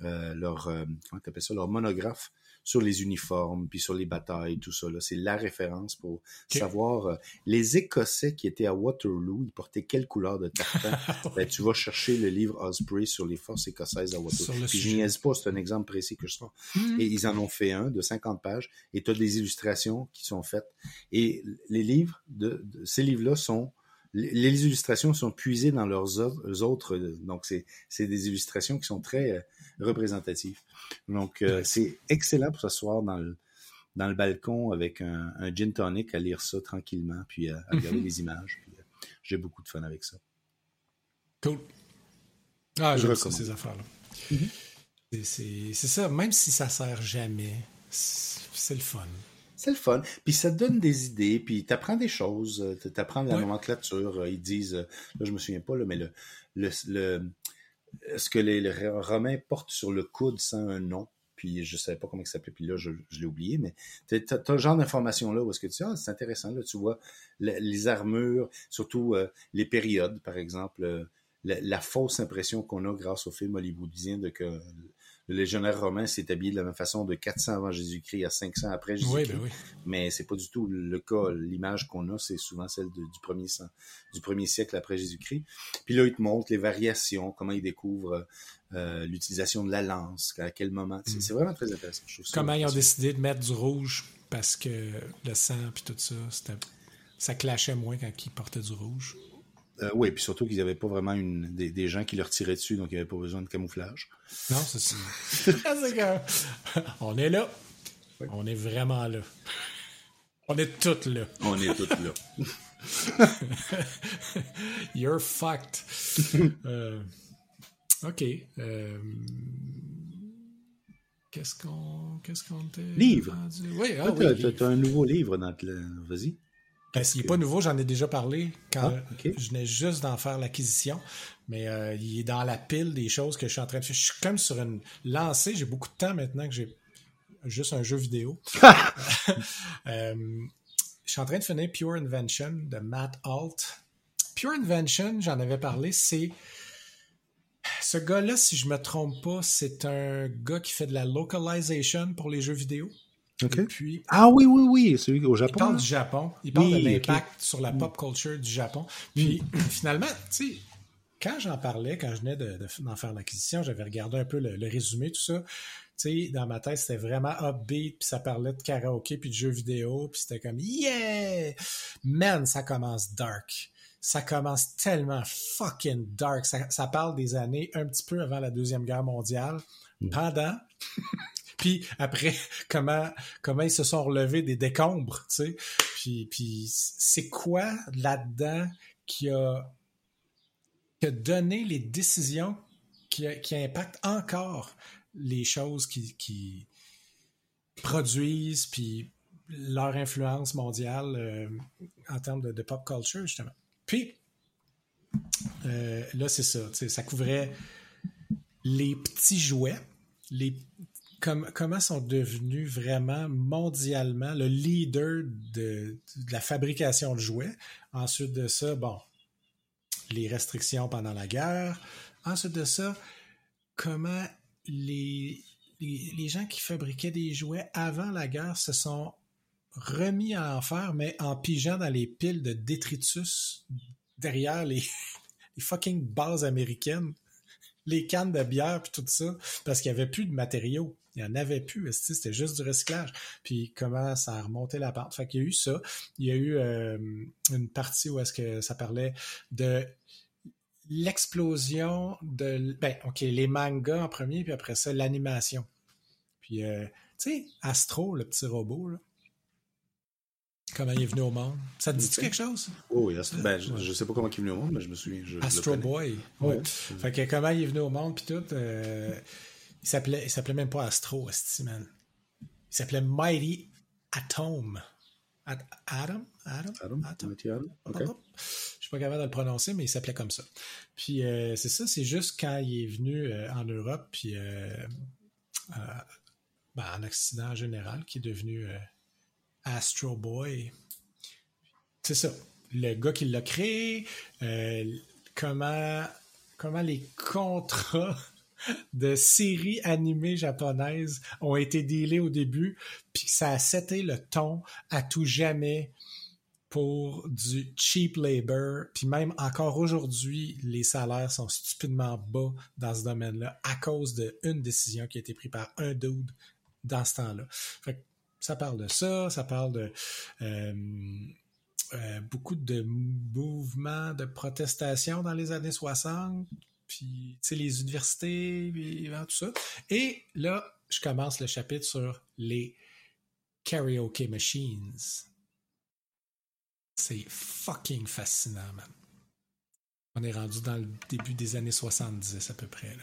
leur, comment ça, leur monographe sur les uniformes, puis sur les batailles, tout ça. C'est la référence pour savoir euh, les Écossais qui étaient à Waterloo, ils portaient quelle couleur de tartan? ben, tu vas chercher le livre Osprey sur les forces écossaises à Waterloo. Puis je niaise pas, c'est un exemple précis que je sors. Hmm. Et ils en ont fait un de 50 pages, et tu as des illustrations qui sont faites. Et les livres, de ces livres-là sont les illustrations sont puisées dans leurs autres, donc c'est des illustrations qui sont très euh, représentatives. Donc euh, c'est excellent pour s'asseoir dans le dans le balcon avec un, gin tonic à lire ça tranquillement, puis à, regarder mhm. les images. Euh, j'ai beaucoup de fun avec ça. Cool. Ah, je ça, ces affaires-là. Mhm. C'est ça, même si ça sert jamais, c'est le fun c'est le fun. Puis ça te donne des idées, puis tu apprends des choses, euh, tu apprends la nomenclature. Euh, ils disent, euh, là je me souviens pas, là, mais le, le, ce que les, Romains portent sur le coude sans un nom, puis je savais pas comment il s'appelait, puis là je, l'ai oublié, mais tu as, as, genre d'informations-là où est-ce que tu dis, ah, c'est intéressant, là tu vois les armures, surtout les périodes, par exemple, la, fausse impression qu'on a grâce au film hollywoodien de que le légionnaire romain s'est habillé de la même façon de 400 avant Jésus-Christ à 500 après Jésus-Christ. Oui, ben oui. Mais c'est pas du tout le cas. L'image qu'on a, c'est souvent celle du, premier, du premier siècle après Jésus-Christ. Puis là, il te montre les variations, comment il découvre euh, l'utilisation de la lance, à quel moment. C'est mm. vraiment très intéressant. comment ils ont décidé de mettre du rouge parce que le sang puis tout ça, ça clashait moins quand ils portaient du rouge. Euh, oui, puis surtout qu'ils n'avaient pas vraiment une, des, gens qui leur tiraient dessus, donc il n'y avait pas besoin de camouflage. Non, c'est ça. On est là. On est vraiment là. On est toutes là. On est toutes là. You're fucked. Euh, ok. Euh, qu'est-ce qu'on qu'est-ce qu'on Livre. Oui, ah, oui, un nouveau livre dans le... Vas-y. Ben, s'il n'est pas nouveau, j'en ai déjà parlé quand ah, je venais juste d'en faire l'acquisition. Mais euh, il est dans la pile des choses que je suis en train de faire. Je suis comme sur une lancée. J'ai beaucoup de temps maintenant que j'ai juste un jeu vidéo. Euh, je suis en train de finir Pure Invention de Matt Alt. Pure Invention, j'en avais parlé, c'est. Ce gars-là, si je me trompe pas, c'est un gars qui fait de la localization pour les jeux vidéo. Ah oui, oui, oui, celui au Japon. Il parle du Japon. Il parle de l'impact sur la pop culture du Japon. Puis finalement, tu sais, quand j'en parlais, quand je venais d'en faire l'acquisition, j'avais regardé un peu le, résumé, tout ça. Tu sais, dans ma tête, c'était vraiment upbeat, puis ça parlait de karaoké, puis de jeux vidéo, puis c'était comme yeah! Man, ça commence dark. Ça commence tellement fucking dark. Ça, parle des années un petit peu avant la Deuxième Guerre mondiale, mm. pendant, puis après, comment, comment ils se sont relevés des décombres, tu sais. Puis, puis c'est quoi là-dedans qui a que donner les décisions qui, impactent encore les choses qui, produisent, puis leur influence mondiale euh, en termes de, pop culture, justement. Puis, euh, là, c'est ça. Ça couvrait les petits jouets, les, comment sont devenus vraiment mondialement le leader de, la fabrication de jouets? Ensuite de ça, bon, les restrictions pendant la guerre. Ensuite de ça, comment les, gens qui fabriquaient des jouets avant la guerre se sont remis à en faire, mais en pigeant dans les piles de détritus derrière les, les fucking bases américaines, les cannes de bière puis tout ça, parce qu'il n'y avait plus de matériaux. Il n'y en avait plus, c'était juste du recyclage. Puis comment ça a remonté la pente. Fait qu'il y a eu ça. Il y a eu euh, une partie où est-ce que ça parlait de l'explosion de... Ben, OK, les mangas en premier, puis après ça, l'animation. Puis, euh, tu sais, Astro, le petit robot, là, Comment il est venu au monde? Ça te dit quelque chose? Oh, oui, ben, je, ne sais pas comment il est venu au monde, mais je me souviens. Je, Astro Boy. Oui. Fait que comment il est venu au monde, puis tout. Euh, il s'appelait, il s'appelait même pas Astro, man. Il s'appelait Mighty Atom. Adam? Adam? Adam? Adam? Adam? Okay. Je suis pas capable de le prononcer, mais il s'appelait comme ça. Puis euh, c'est ça, c'est juste quand il est venu euh, en Europe, puis ben, en Occident en général, qui est devenu Astro Boy. C'est ça. Le gars qui l'a créé, euh, comment, comment les contrats de séries animées japonaises ont été dealés au début, puis ça a seté le ton à tout jamais pour du cheap labor, puis même encore aujourd'hui, les salaires sont stupidement bas dans ce domaine-là à cause d'une décision qui a été prise par un dude dans ce temps-là. Ça parle de ça, ça parle de euh, euh, beaucoup de mouvements de protestation dans les années 60, puis les universités, tout ça. Et là, je commence le chapitre sur les karaoke machines. C'est fucking fascinant, man. On est rendu dans le début des années 70 à peu près.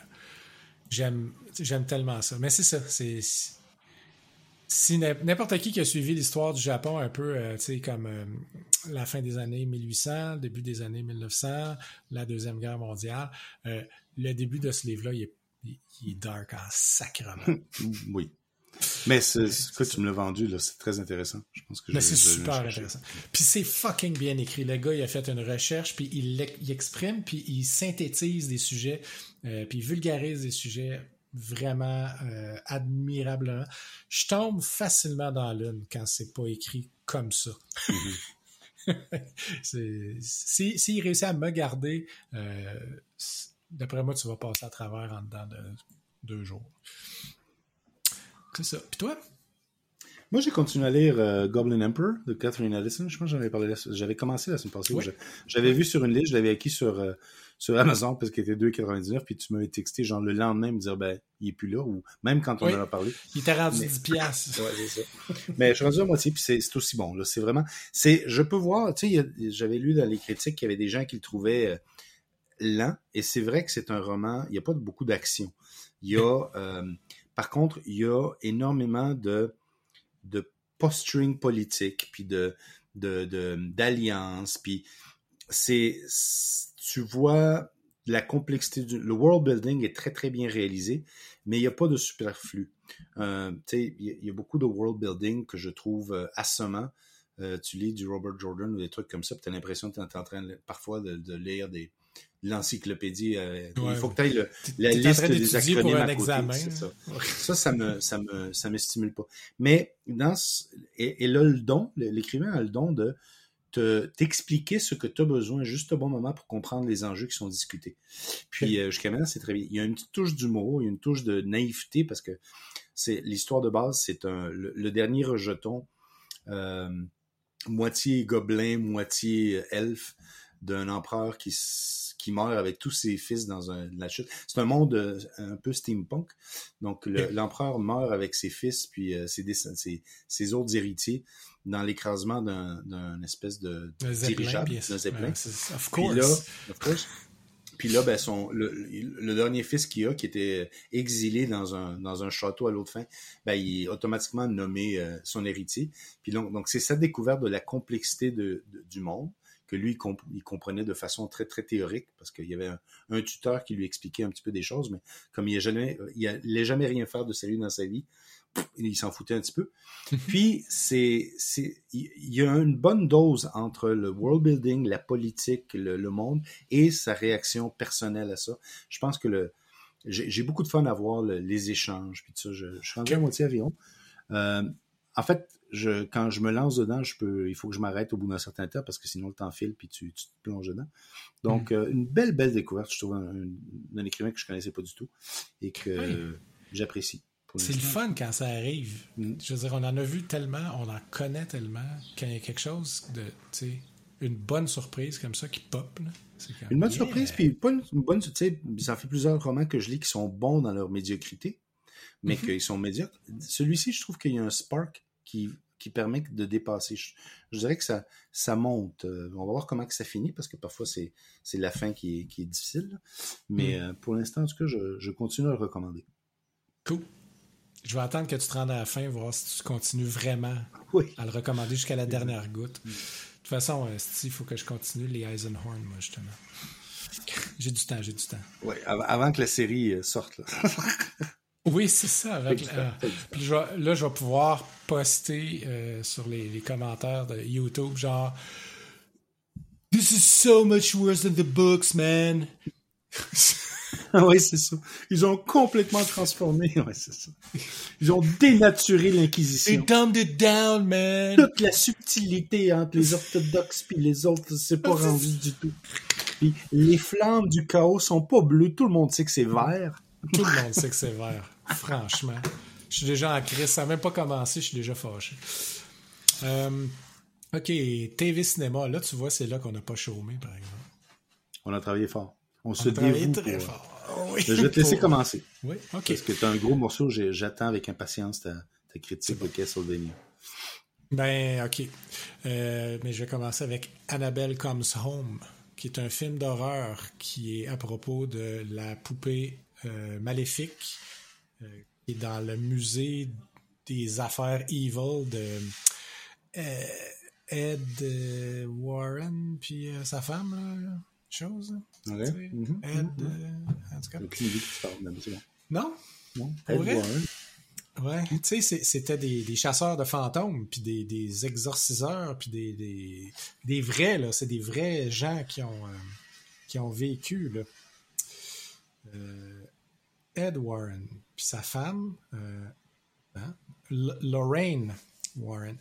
J'aime, j'aime tellement ça. Mais c'est ça, c'est si n'importe qui qui a suivi l'histoire du Japon un peu, euh, tu sais, comme euh, la fin des années 1800, début des années 1900, la Deuxième Guerre mondiale, euh, le début de ce livre-là, il est, dark en sacrement. oui. Mais ce que tu me l'as vendu, là, c'est très intéressant. Je pense que Mais c'est super intéressant. Puis c'est fucking bien écrit. Le gars, il a fait une recherche, puis il, il exprime, puis il synthétise des sujets, puis il vulgarise des sujets vraiment euh, admirablement. Je tombe facilement dans l'une quand c'est pas écrit comme ça. S'il si, réussit à me garder, euh, d'après moi, tu vas passer à travers en dedans de deux jours. C'est ça. Puis toi? Moi, j'ai continué à lire euh, Goblin Emperor de Catherine Addison. Je pense que j'avais parlé, j'avais commencé la semaine passée. J'avais vu sur une liste, je l'avais acquis sur sur Amazon parce qu'il était 2,99 puis tu m'avais texté genre le lendemain me dire ben il est plus là ou même quand on en a parlé. Il t'a rendu 10 piastres. ouais, c'est ça. Mais je suis rendu à moitié puis c'est aussi bon là, c'est vraiment c'est je peux voir, tu sais j'avais lu dans les critiques qu'il y avait des gens qui le trouvaient euh, lent et c'est vrai que c'est un roman, il n'y a pas beaucoup d'action. Il y a euh, par contre, il y a énormément de de posturing politique puis de de d'alliance puis c'est tu vois la complexité du le world building est très très bien réalisé, mais il n'y a pas de superflu. Euh, il y, a beaucoup de world building que je trouve euh, assommant. Euh, tu lis du Robert Jordan ou des trucs comme ça, tu as l'impression que tu es en train parfois de, lire des l'encyclopédie. il faut que tu ailles la liste des acronymes à côté. Examen. Ça. ça, ça me, ça me, ça me stimule pas. Mais dans et, et là, le don, l'écrivain a le don de t'expliquer ce que tu as besoin juste au bon moment pour comprendre les enjeux qui sont discutés. Puis euh, jusqu'à maintenant, c'est très bien. Il y a une petite touche d'humour, il y a une touche de naïveté parce que c'est l'histoire de base, c'est un le, dernier rejeton euh, moitié gobelin, moitié elfe d'un empereur qui qui meurt avec tous ses fils dans un, la chute. C'est un monde euh, un peu steampunk. Donc l'empereur meurt avec ses fils puis ses, ses, ses autres héritiers dans l'écrasement d'un espèce de dirigeable, d'un zeppelin. of course. Puis là, of course, puis là, ben, son, le, le dernier fils qu'il a, qui était exilé dans un, dans un château à l'autre fin, ben, il est automatiquement nommé euh, son héritier. Puis donc, donc c'est sa découverte de la complexité de, du monde que lui, il, comprenait de façon très, très théorique, parce qu'il y avait un, tuteur qui lui expliquait un petit peu des choses, mais comme il n'a jamais, il jamais rien faire de sérieux dans sa vie, il s'en foutait un petit peu. Puis, c'est, c'est, il y a une bonne dose entre le world building, la politique, le, monde et sa réaction personnelle à ça. Je pense que le, j'ai beaucoup de fun à voir les échanges, puis tout ça. Je, je suis rendu à moitié avion. Euh, en fait, je, quand je me lance dedans, je peux, il faut que je m'arrête au bout d'un certain temps parce que sinon le temps file puis tu, tu te plonges dedans. Donc, mm. euh, une belle, belle découverte. Je trouve un, un, écrivain que je connaissais pas du tout et que j'apprécie. C'est le fun quand ça arrive. Mm. Je veux dire, on en a vu tellement, on en connaît tellement, quand il y a quelque chose de, tu sais, une bonne surprise comme ça qui pop. Là. Une bonne surprise, puis pas une, bonne, tu sais, ça fait plusieurs romans que je lis qui sont bons dans leur médiocrité, mais mm-hmm. qu'ils sont médiocres. Celui-ci, je trouve qu'il y a un spark qui, qui permet de dépasser. Je, dirais que ça, ça monte. Euh, on va voir comment que ça finit, parce que parfois c'est, c'est la fin qui est, qui est difficile. Mais mm. euh, pour l'instant, en tout cas, je, je continue à le recommander. Cool. Je vais attendre que tu te rendes à la fin, voir si tu continues vraiment à le recommander jusqu'à la dernière goutte. Mm. De toute façon, euh, il faut que je continue les Eisenhorn, moi, justement. J'ai du temps, j'ai du temps. Oui, avant que la série sorte. Là. oui, c'est ça. Avec, puis là, je vais pouvoir poster euh, sur les, les, commentaires de YouTube, genre This is so much worse than the books, man. oui, c'est ça. Ils ont complètement transformé. Ouais, c'est ça. Ils ont dénaturé l'Inquisition. They dumbed it down, man. Toute la subtilité entre les orthodoxes et les autres, c'est pas rendu du tout. Puis les flammes du chaos sont pas bleues. Tout le monde sait que c'est vert. Tout le monde sait que c'est vert. Franchement. Je suis déjà en crise. Ça n'a même pas commencé. Je suis déjà fâché. Euh, OK. TV cinéma. Là, tu vois, c'est là qu'on n'a pas chômé, par exemple. On a travaillé fort. On, se dévoue très fort. Je vais te laisser commencer. Oui, OK. Parce que tu as un gros morceau, j'attends avec impatience ta, critique de Castlevania. Ben, OK. Euh, mais je vais commencer avec Annabelle Comes Home, qui est un film d'horreur qui est à propos de la poupée euh, maléfique qui est dans le musée des affaires evil de Ed Warren puis sa femme, là chose. Mm-hmm. Ed, euh, en tout cas. Non? Non. Pour vrai? Ouais, tu sais, c'était des, des, chasseurs de fantômes, puis des, des exorciseurs, puis des, des, des, vrais, là. C'est des vrais gens qui ont, euh, qui ont vécu, là. Euh, Ed Warren, puis sa femme, hein? Lorraine Warren,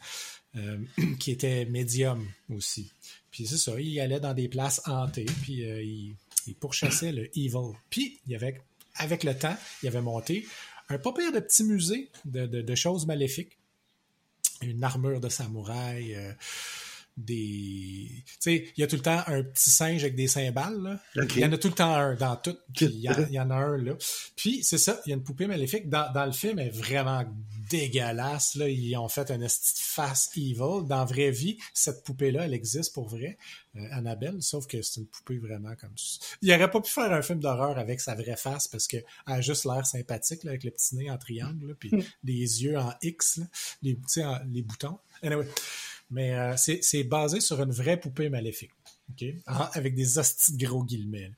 qui était médium aussi. Puis c'est ça, il allait dans des places hantées, puis euh, il, pourchassait le evil. Puis, il avait, avec le temps, il avait monté un pas de petit musée de, choses maléfiques. Une armure de samouraï, euh, des. Tu sais, il y a tout le temps un petit singe avec des cymbales. Il y en a tout le temps un dans tout. il y, en a un là. Puis, c'est ça, il y a une poupée maléfique. Dans, dans, le film, elle est vraiment dégueulasse. Là. Ils ont fait une face evil. Dans la vraie vie, cette poupée-là, elle existe pour vrai. Euh, Annabelle, sauf que c'est une poupée vraiment comme ça. Il aurait pas pu faire un film d'horreur avec sa vraie face parce qu'elle a juste l'air sympathique là, avec le petit nez en triangle, puis hmm. les yeux en X, là, les, les boutons. Anyway. Mais euh, c'est basé sur une vraie poupée maléfique. Ah, avec des hosties de gros guillemets.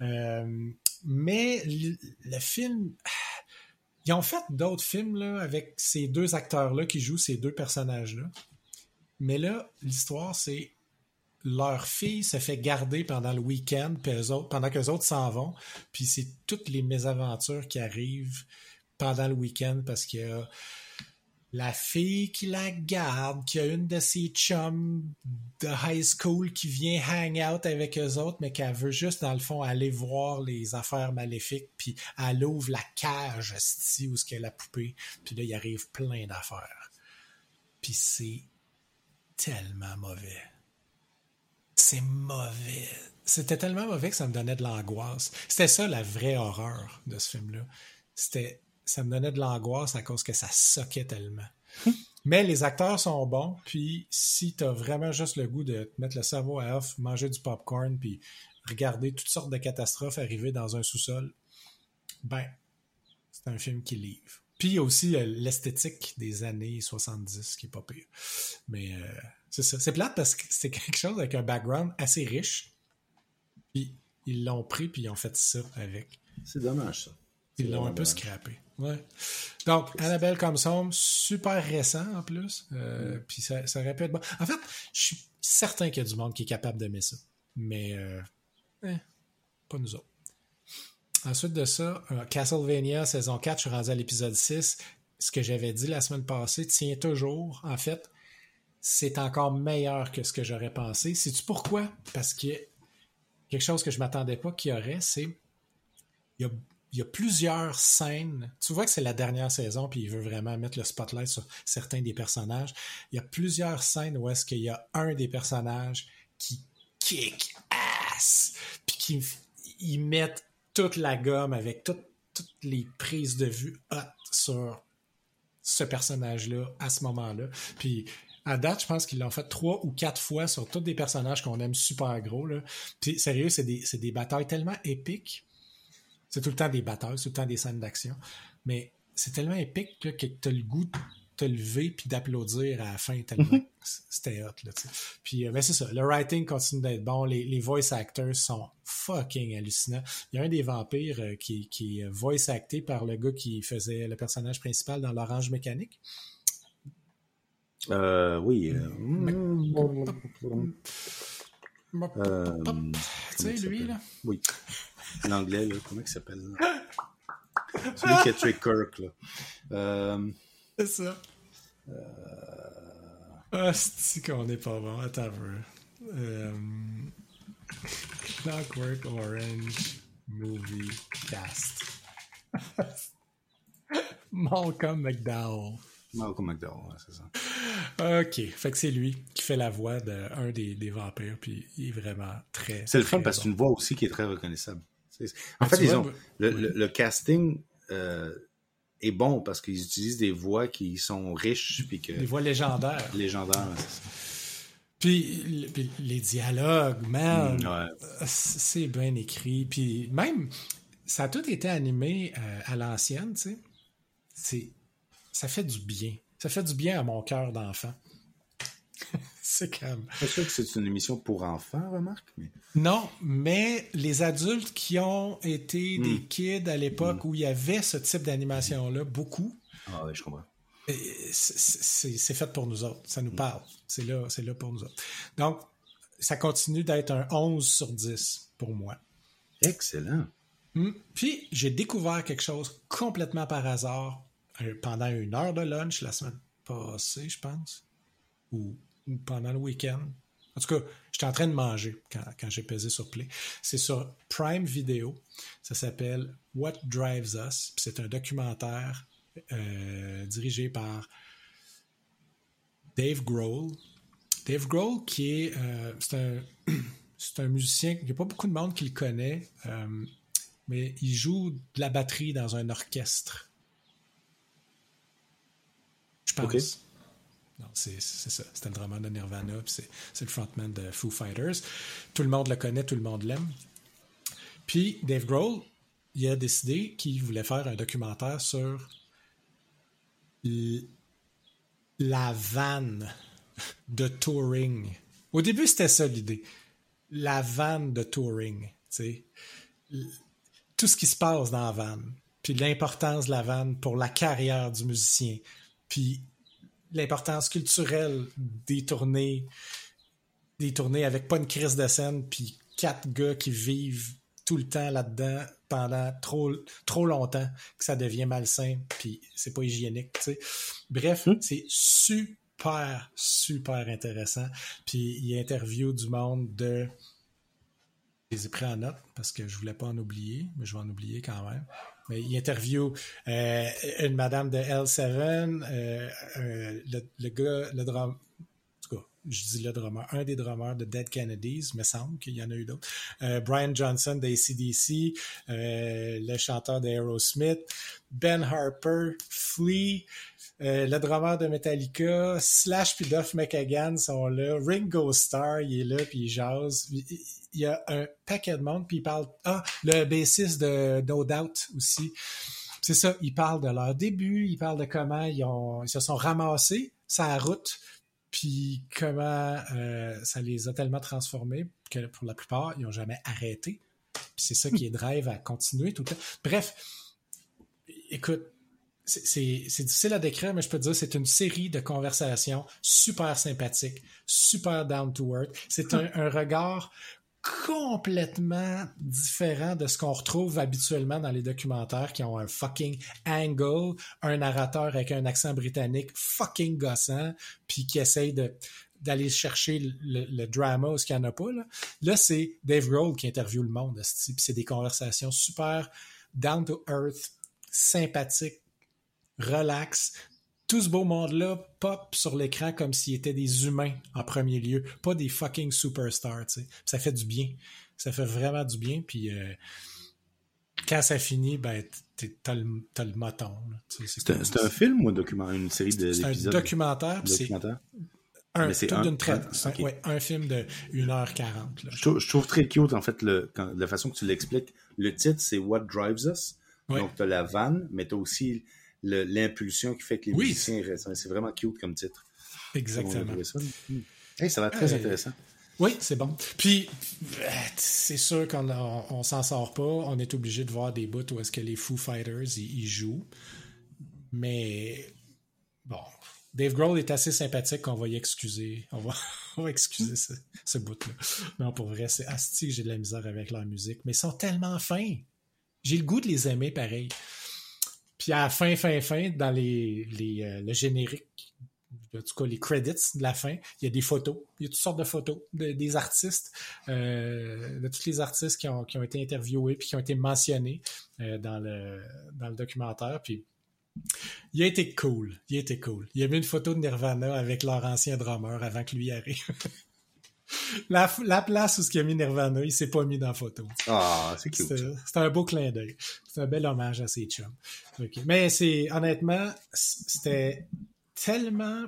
Euh, mais le, film. Ils ont fait d'autres films là, avec ces deux acteurs-là qui jouent ces deux personnages-là. Mais là, l'histoire, c'est leur fille se fait garder pendant le week-end pendant que les autres s'en vont. Puis c'est toutes les mésaventures qui arrivent pendant le week-end parce qu'il y a la fille qui la garde, qui a une de ses chums de high school qui vient hang out avec eux autres, mais qu'elle veut juste, dans le fond, aller voir les affaires maléfiques, puis elle ouvre la cage où ce qu'est la poupée, puis là, il arrive plein d'affaires. Puis c'est tellement mauvais. C'est mauvais. C'était tellement mauvais que ça me donnait de l'angoisse. C'était ça la vraie horreur de ce film-là. C'était ça me donnait de l'angoisse à cause que ça soquait tellement. Mais les acteurs sont bons, puis si tu as vraiment juste le goût de te mettre le cerveau à off, manger du popcorn, puis regarder toutes sortes de catastrophes arriver dans un sous-sol, ben, c'est un film qui livre. Puis il y a aussi euh, l'esthétique des années 70 qui est pas pire. Mais euh, c'est ça. C'est plate parce que c'est quelque chose avec un background assez riche. Puis ils l'ont pris, puis ils ont fait ça avec. C'est dommage, ça. Ils l'ont un peu scrappé. Ouais. Donc, Annabelle comme super récent en plus. Euh. Puis ça, ça aurait pu être bon. En fait, je suis certain qu'il y a du monde qui est capable d'aimer ça. Mais, euh, eh, pas nous autres. ensuite de ça, euh, Castlevania saison 4, je suis rendu à l'épisode 6. Ce que j'avais dit la semaine passée tient toujours. En fait, c'est encore meilleur que ce que j'aurais pensé. Sais-tu pourquoi? Parce que quelque chose que je m'attendais pas qu'il y aurait, c'est il y, a, plusieurs scènes. Tu vois que c'est la dernière saison, puis il veut vraiment mettre le spotlight sur certains des personnages. Il y a plusieurs scènes où est-ce qu'il y a un des personnages qui kick ass, puis qui ils mettent toute la gomme avec toutes les prises de vue hot sur ce personnage-là à ce moment-là. Puis à date, je pense qu'ils l'ont fait trois ou quatre fois sur tous des personnages qu'on aime super gros. Là. Puis sérieux, c'est des, des, batailles tellement épiques. C'est tout le temps des batailles, c'est tout le temps des scènes d'action. Mais c'est tellement épique que tu as le goût te lever puis d'applaudir à la fin tellement mhm. c'était hot là, puis euh, ben c'est ça. Le writing continue d'être bon. Les, les, voice actors sont fucking hallucinants. Il y a un des vampires euh, qui, qui est voice acté par le gars qui faisait le personnage principal dans l'orange mécanique. Euh, oui euh, tu sais lui là? Oui l'anglais là comment il s'appelle celui qui a tué Kirk là c'est ça. Euh... Ah, c'est qu'on n'est pas bon? Attends peu. Euh... Clockwork Orange Movie Cast. Malcolm McDowell. Malcolm McDowell, c'est ça. Ok, fait que c'est lui qui fait la voix d'un des, des vampires, puis il est vraiment très. C'est le fun parce que c'est une voix aussi qui est très reconnaissable. En fait, ils ont, le, le, casting euh, est bon parce qu'ils utilisent des voix qui sont riches. Puis que... Des voix légendaires. Légendaires, Puis, les dialogues, man, mm, c'est bien écrit. Puis même, ça a tout été animé euh, à l'ancienne, tu sais. Ça fait du bien. Ça fait du bien à mon cœur d'enfant. C'est comme. Pas sûr que c'est une émission pour enfants, remarque. Non, mais les adultes qui ont été des hmm. kids à l'époque hmm. où il y avait ce type d'animation-là, beaucoup. Ah oui, je comprends. C'est fait pour nous autres. Ça nous hmm. parle. C'est là, là pour nous autres. Donc, ça continue d'être un 11 sur 10 pour moi. Excellent. Puis, j'ai découvert quelque chose complètement par hasard euh, pendant une heure de lunch la semaine passée, je pense. Ou pendant le week-end. En tout cas, j'étais en train de manger quand, j'ai pesé sur Play. C'est sur Prime Video. Ça s'appelle What Drives Us. C'est un documentaire euh, dirigé par Dave Grohl. Dave Grohl, qui est, euh, c'est un, musicien, il n'y a pas beaucoup de monde qui le connaît, euh, mais il joue de la batterie dans un orchestre. Je pense. C'est ça. C'était le drummer de Nirvana, c'est le frontman de Foo Fighters. Tout le monde le connaît, tout le monde l'aime. Puis Dave Grohl, il a décidé qu'il voulait faire un documentaire sur la vanne de touring. Au début, c'était ça l'idée. La vanne de touring. sais. Tout ce qui se passe dans la vanne. Puis l'importance de la vanne pour la carrière du musicien. Puis l'importance culturelle des tournées, des tournées avec pas une crise de scène, puis quatre gars qui vivent tout le temps là-dedans pendant trop, trop longtemps que ça devient malsain, puis c'est pas hygiénique. Bref, hmm. c'est super, super intéressant. Puis il interview du monde de... Je les ai pris en note parce que je voulais pas en oublier, mais je vais en oublier quand même il interview euh, une madame de L7, euh, le, le, gars, le cas, je dis le drummer, un des drummers de Dead Kennedys, me semble qu'il y en a eu d'autres. Brian Johnson d'ACDC, le chanteur d'Aerosmith, Ben Harper, Flea, le drummer de Metallica, Slash puis Duff McKagan sont là, Ringo Starr, il est là puis il jase il y a un paquet de monde, puis il parle. Ah, le bassiste de No Doubt aussi. C'est ça, il parle de leur début, il parle de comment ils, ils se sont ramassés sa route, puis comment euh, ça les a tellement transformés que pour la plupart, ils n'ont jamais arrêté. Puis c'est ça qui est drive à continuer tout le temps. Bref, écoute, c'est difficile à décrire, mais je peux te dire c'est une série de conversations super sympathiques, super down to earth. C'est un, un regard complètement différent de ce qu'on retrouve habituellement dans les documentaires qui ont un fucking angle, un narrateur avec un accent britannique fucking gossant, puis qui essaye de d'aller chercher le, drama ou ce qu'il n'y en a pas. Là, c'est Dave Grohl qui interviewe le monde. C'est des conversations super down to earth, sympathiques, relax. Tout ce beau monde-là pop sur l'écran comme s'ils étaient des humains en premier lieu, pas des fucking superstars. Ça fait du bien. Ça fait vraiment du bien. Puis euh, quand ça finit, ben, t'as le, le moton. C'est un, un, film ou un documentaire, une série d'épisodes? C'est un documentaire. documentaire. Un, c'est un, traite. Un, film de 1h40. je, trouve, très cute, en fait, le, la façon que tu l'expliques. Le titre, c'est What Drives Us? Donc, tu as la vanne, mais tu as aussi l'impulsion qui fait que les oui. musiciens restent. C'est vraiment cute comme titre. Exactement. Ça, hmm. ça va être très intéressant. Oui, c'est bon. Puis, c'est sûr qu'on on, s'en sort pas. On est obligé de voir des bouts où est-ce que les Foo Fighters, ils jouent. Mais, bon, Dave Grohl est assez sympathique qu'on va y excuser. On va, on va excuser ce, ce bout-là. Non, pour vrai, c'est asti que j'ai de la misère avec leur musique. Mais ils sont tellement fins. J'ai le goût de les aimer pareil. Puis à la fin, fin, fin, dans les, les euh, le générique, en tout cas les credits de la fin, il y a des photos. Il y a toutes sortes de photos des artistes, euh, de tous les artistes qui ont, qui ont été interviewés puis qui ont été mentionnés euh, dans, le, dans le documentaire. Puis il a été cool. Il a été cool. Il a mis une photo de Nirvana avec leur ancien drummer avant que lui arrive. la, la, place où ce qu'il a mis Nirvana, il s'est pas mis dans la photo. Ah, c'est. C'était un beau clin d'œil. C'est un bel hommage à ses chums. Mais c'est honnêtement, c'était tellement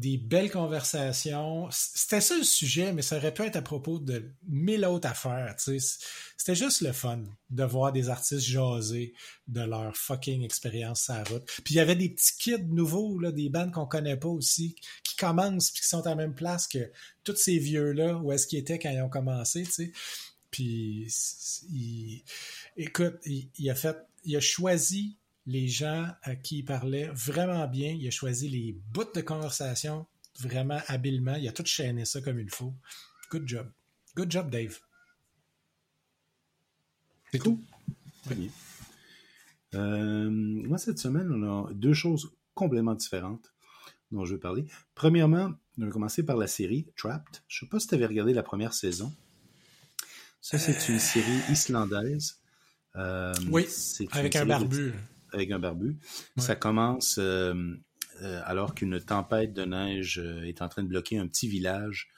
des belles conversations. C'était ça le sujet, mais ça aurait pu être à propos de mille autres affaires. C'était juste le fun de voir des artistes jaser de leur fucking expérience à la route. Puis il y avait des petits kids nouveaux, là, des bandes qu'on connaît pas aussi, qui commencent puis qui sont à la même place que tous ces vieux-là, où est-ce qu'ils étaient quand ils ont commencé, tu Puis, écoute, il, a fait, il a choisi les gens à qui il parlait vraiment bien. Il a choisi les bouts de conversation vraiment habilement. Il a tout chaîné ça comme il faut. Good job. Good job, Dave. C'est tout? Euh, moi, cette semaine, on a deux choses complètement différentes dont je veux parler. Premièrement, on va commencer par la série Trapped. Je ne sais pas si tu avais regardé la première saison. Ça, c'est une série islandaise. Euh, oui, avec un barbu avec un barbu. Ça commence euh, euh, alors qu'une tempête de neige euh, est en train de bloquer un petit village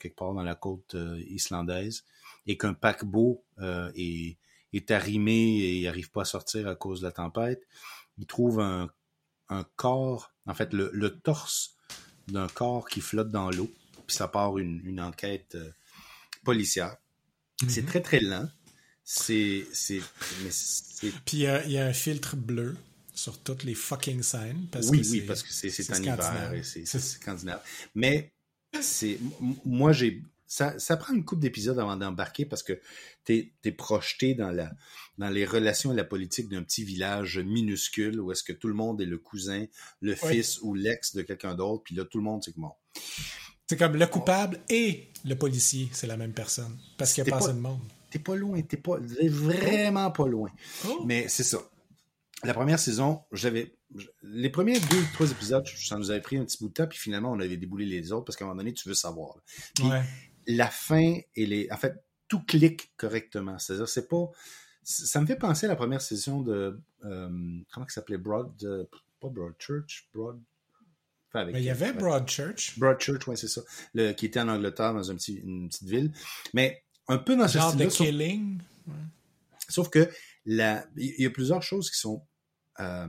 quelque part dans la côte islandaise et qu'un paquebot est, est arrimé et n'arrive pas à sortir à cause de la tempête. Il trouve un, corps, en fait le, torse d'un corps qui flotte dans l'eau, puis ça part une, enquête policière. C'est mm-hmm. très très lent. C'est. Puis il y, a un filtre bleu sur toutes les fucking scènes. Parce oui, oui, parce que c'est en hiver et c'est scandinave. Mais c'est. Moi, j'ai. Ça, ça, prend une couple d'épisodes avant d'embarquer parce que tu es, projeté dans, la, dans les relations et la politique d'un petit village minuscule où est-ce que tout le monde est le cousin, le fils ou l'ex de quelqu'un d'autre, puis là, tout le monde, c'est comment. C'est comme le coupable et le policier, c'est la même personne. Parce qu'il y a pas assez de monde t'es pas loin, t'es pas vraiment pas loin. Oh. Mais c'est ça. La première saison, j'avais les premiers deux trois épisodes, ça nous avait pris un petit bout de temps, puis finalement on avait déboulé les autres parce qu'à un moment donné tu veux savoir. Puis la fin et les, en fait tout clique correctement. C'est-à-dire c'est pas, ça me fait penser à la première saison de euh, comment ça s'appelait? Broad, pas Broadchurch, Broad. Ben, il y avait Broadchurch. Broadchurch, oui, c'est ça. Le, qui était en Angleterre, dans un petit, une petite ville. Mais un peu dans ce de killing. Sauf, que il y a plusieurs choses qui sont euh,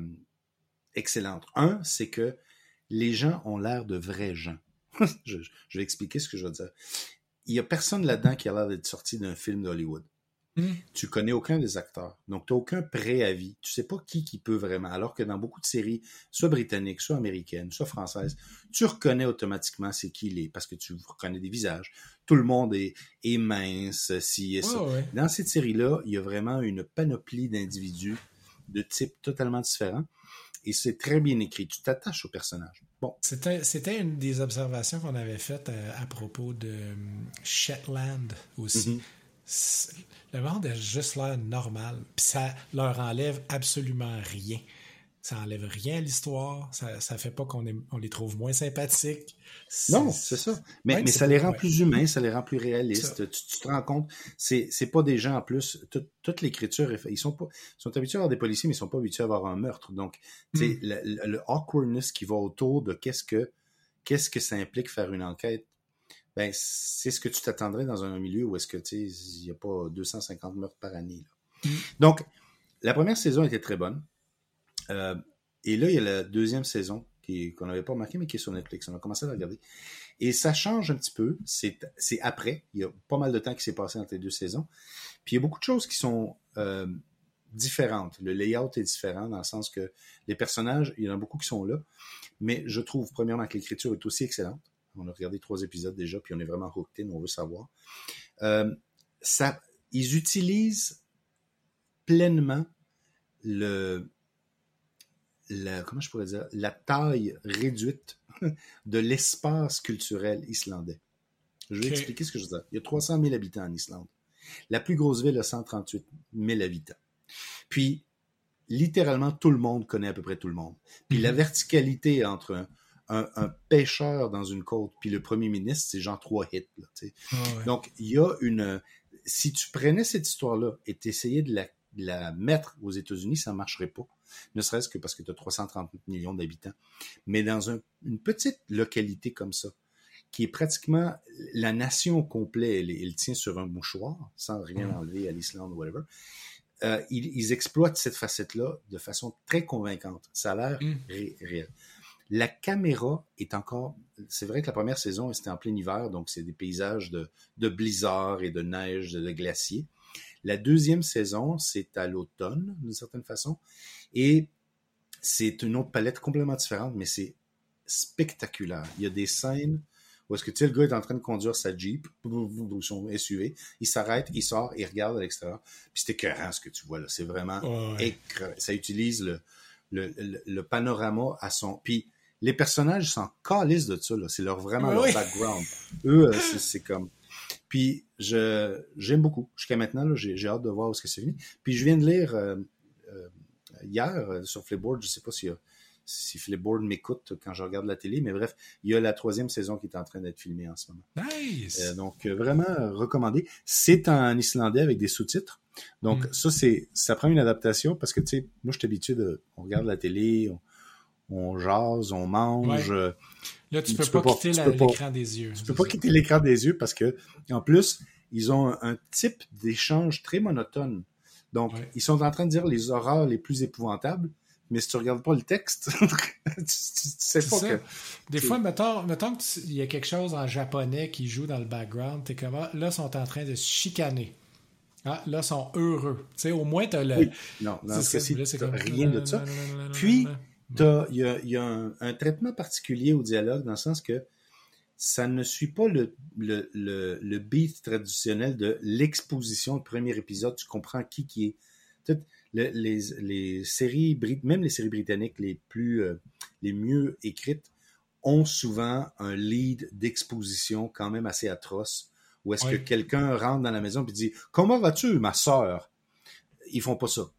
excellentes. Un, c'est que les gens ont l'air de vrais gens. je, je, vais expliquer ce que je veux dire. Il y a personne là-dedans qui a l'air d'être sorti d'un film d'Hollywood. Hmm. Tu connais aucun des acteurs. Donc, tu n'as aucun préavis. Tu sais pas qui qui peut vraiment. Alors que dans beaucoup de séries, soit britanniques, soit américaines, soit françaises, tu reconnais automatiquement c'est qui il est parce que tu reconnais des visages. Tout le monde est, est mince, si et ça. Dans cette série-là, il y a vraiment une panoplie d'individus de types totalement différents. et c'est très bien écrit. Tu t'attaches au personnage. Bon. C'était, une des observations qu'on avait faites euh, à, propos de Shetland aussi. Mm-hmm. Le monde a juste l'air normal, puis ça leur enlève absolument rien ça enlève rien à l'histoire, ça, ça fait pas qu'on on les trouve moins sympathiques. Non, c'est ça. Mais, mais ça les rend plus humains, ça les rend plus réalistes. Tu, te rends compte, c'est, c'est pas des gens en plus, toute l'écriture, ils sont pas, sont habitués à avoir des policiers, mais ils sont pas habitués à avoir un meurtre. Donc, sais, hmm. le, awkwardness qui va autour de qu'est-ce que, qu'est-ce que ça implique faire une enquête, ben, c'est ce que tu t'attendrais dans un milieu où est-ce que, tu il y a pas 250 meurtres par année, là. Hmm. Donc, la première saison était très bonne. Euh, et là, il y a la deuxième saison qu'on n'avait pas remarqué, mais qui est sur Netflix. On a commencé à la regarder. Et ça change un petit peu. C'est après. Il y a pas mal de temps qui s'est passé entre les deux saisons. Puis il y a beaucoup de choses qui sont euh, différentes. Le layout est différent dans le sens que les personnages, il y en a beaucoup qui sont là. Mais je trouve, premièrement, que l'écriture est aussi excellente. On a regardé trois épisodes déjà, puis on est vraiment hooked on veut savoir. Euh, ça, ils utilisent pleinement le, la, comment je pourrais dire, la taille réduite de l'espace culturel islandais. Je vais expliquer ce que je veux dire. Il y a 300 000 habitants en Islande. La plus grosse ville a 138 000 habitants. Puis, littéralement, tout le monde connaît à peu près tout le monde. Puis la mhm. verticalité entre un, pêcheur dans une côte puis le premier ministre, c'est genre trois hits. Ah Donc, il y a une... Si tu prenais cette histoire-là et t'essayais de la, de la mettre aux États-Unis, ça ne marcherait pas ne serait-ce que parce que tu as 330 millions d'habitants. Mais dans une petite localité comme ça, qui est pratiquement la nation complète, elle, tient sur un mouchoir, sans rien mm. enlever à l'Islande ou whatever, euh, ils, exploitent cette facette-là de façon très convaincante. Ça a l'air mm. réel. La caméra est encore. C'est vrai que la première saison, c'était en plein hiver, donc c'est des paysages de, de blizzard et de neige, de, de glaciers. La deuxième saison, c'est à l'automne, d'une certaine façon. Et c'est une autre palette complètement différente, mais c'est spectaculaire. Il y a des scènes où est-ce que tu sais, le gars est en train de conduire sa Jeep, ou son SUV, il s'arrête, il sort, il regarde à l'extérieur, puis c'est écœurant ce que tu vois là. C'est vraiment Ça utilise le, le, le, panorama à son. Puis les personnages s'en calissent de ça, là. C'est leur vraiment leur background. Eux, euh, c'est comme. Puis je j'aime beaucoup. Jusqu'à maintenant, j'ai hâte de voir où ce que c'est fini. Puis je viens de lire euh, euh, hier euh, sur Flipboard, je sais pas si, si Flipboard m'écoute quand je regarde la télé, mais bref, il y a la troisième saison qui est en train d'être filmée en ce moment. Nice! Donc, vraiment recommandé. C'est en islandais avec des sous-titres. Donc, mm. ça, c'est, ça prend une adaptation parce que, tu sais, moi, je suis habitué de, on regarde la télé, on, jase, on mange. Là, tu, peux, pas, quitter l'écran des yeux. Tu peux pas quitter l'écran des yeux parce que, en plus, ils ont un type d'échange très monotone. Donc, ils sont en train de dire les horreurs les plus épouvantables, mais si tu regardes pas le texte, tu, sais pas que... Des fois, mettons, mettons qu'il y a quelque chose en japonais qui joue dans le background, t'es comme, ah, là, ils sont en train de se chicaner. Ah, là, ils sont heureux. Tu sais, au moins, t'as le... Oui. Non, dans ce cas-ci, rien de ça. Puis, il y a, un, traitement particulier au dialogue, dans le sens que ça ne suit pas le, le, le, beat traditionnel de l'exposition, le premier épisode, tu comprends qui qui est. les, les, séries, même les séries britanniques les plus, euh, les mieux écrites, ont souvent un lead d'exposition quand même assez atroce, où est-ce que quelqu'un rentre dans la maison et dit Comment vas-tu, ma soeur Ils font pas ça.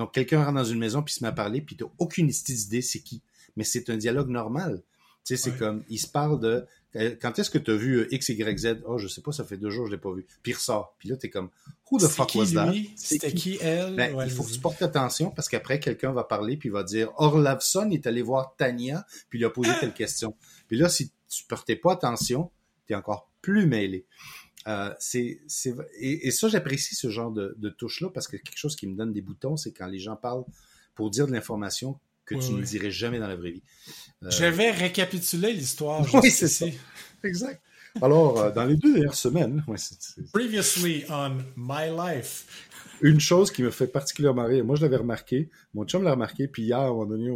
Donc, quelqu'un rentre dans une maison puis se met à parler, puis tu n'as aucune idée c'est qui. Mais c'est un dialogue normal. Tu sais, c'est comme, il se parle de euh, quand est-ce que tu as vu euh, X, Y, Z? Oh, je sais pas, ça fait deux jours que je l'ai pas vu. Puis il ressort. Puis là, t'es comme, who the fuck was that? C'était qui? elle? Ben, il faut que tu portes attention parce qu'après, quelqu'un va parler puis il va dire, Orlavson est allé voir Tania puis il a posé telle question. Puis là, si tu portais pas attention, tu es encore plus mêlé. Euh, c'est, c'est, et, ça, j'apprécie ce genre de, de touche-là parce que quelque chose qui me donne des boutons, c'est quand les gens parlent pour dire de l'information que tu ne dirais jamais dans la vraie vie. Euh, Je vais récapituler l'histoire. Oui, c'est ça. Exact. Alors, euh, dans les deux dernières semaines, Previously on My Life. Une chose qui me fait particulièrement rire, moi je l'avais remarqué, mon chum l'a remarqué, puis hier, à un moment donné,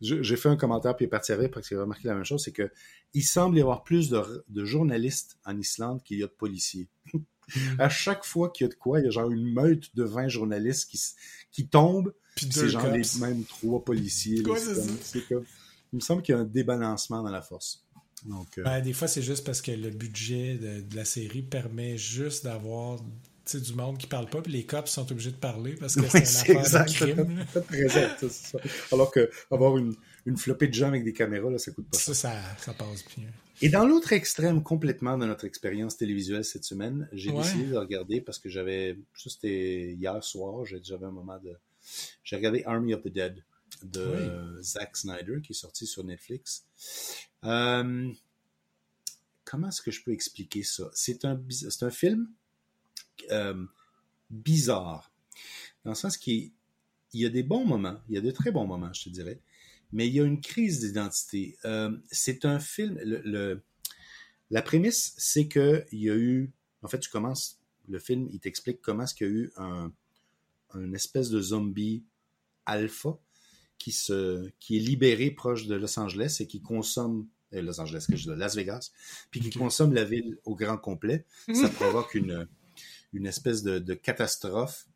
j'ai fait un commentaire, puis il est parti avec parce qu'il a remarqué la même chose, c'est que il semble y avoir plus de, journalistes en Islande qu'il y a de policiers. à chaque fois qu'il y a de quoi, il y a genre une meute de 20 journalistes qui, qui tombent, Puis c'est genre cops. les mêmes trois policiers. là, Ouais, c'est comme- il me semble qu'il y a un débalancement dans la force. Donc, euh, Ben, des fois, c'est juste parce que le budget de, de la série permet juste d'avoir sais, du monde qui parle pas, puis les cops sont obligés de parler parce que Oui, c'est c'est une affaire exact. de crime. ça, c'est. Alors que avoir une, une flopée de gens avec des caméras, là, ça coûte pas Ça, cher. ça, ça passe bien. Et dans l'autre extrême complètement de notre expérience télévisuelle cette semaine, j'ai Ouais. décidé de regarder parce que j'avais, ça c'était hier soir, j'avais un moment de, j'ai regardé Army of the Dead de Zack Snyder qui est sorti sur Netflix. Euh, comment est-ce que je peux expliquer ça? C'est un, c'est un film euh, bizarre dans le sens qu'il il y a des bons moments, il y a de très bons moments, je te dirais, mais il y a une crise d'identité. Euh, c'est un film. Le, le- la prémisse, c'est que il y a eu. En fait, tu commences le film, il t'explique comment est-ce qu'il y a eu un, un espèce de zombie alpha qui se qui est libéré proche de Los Angeles et qui consomme euh, Los Angeles, que je dis, de Las Vegas, puis qui consomme la ville au grand complet. Ça provoque une une espèce de, de catastrophe.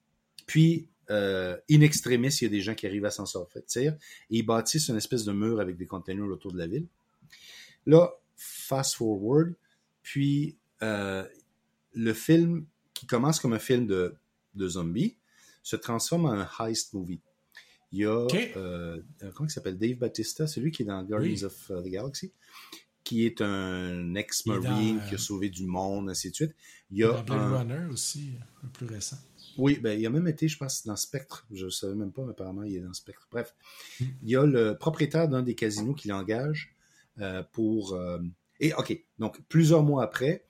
Puis euh, in extremis, il y a des gens qui arrivent à s'en sortir et ils bâtissent une espèce de mur avec des containers autour de la ville. Là, fast forward, puis euh, le film qui commence comme un film de, de zombies se transforme en un heist movie. Il y a, euh, comment il s'appelle, Dave Bautista, celui qui est dans Guardians Oui. of uh, the Galaxy, qui est un ex-marine qui a sauvé du monde, ainsi de suite. Il y a Dans Blade un, Runner aussi, peu plus récent. oui, ben, il a même été, je pense, dans Spectre. Je ne savais même pas, mais apparemment, il est dans Spectre. Bref, Mm. il y a le propriétaire d'un des casinos qui l'engage euh, pour... euh, Et, OK, donc, plusieurs mois après,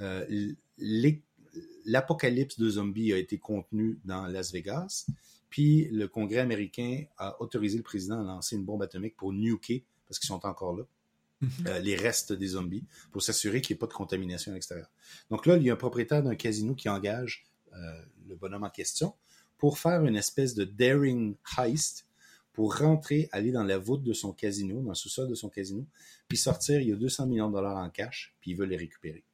euh, l'apocalypse de zombies a été contenu dans Las Vegas, puis le Congrès américain a autorisé le président à lancer une bombe atomique pour nuker, parce qu'ils sont encore là. euh, les restes des zombies pour s'assurer qu'il n'y ait pas de contamination à l'extérieur. Donc là, il y a un propriétaire d'un casino qui engage euh, le bonhomme en question pour faire une espèce de daring heist pour rentrer, aller dans la voûte de son casino, dans le sous-sol de son casino, puis sortir, il y a 200 millions de dollars en cash, puis il veut les récupérer.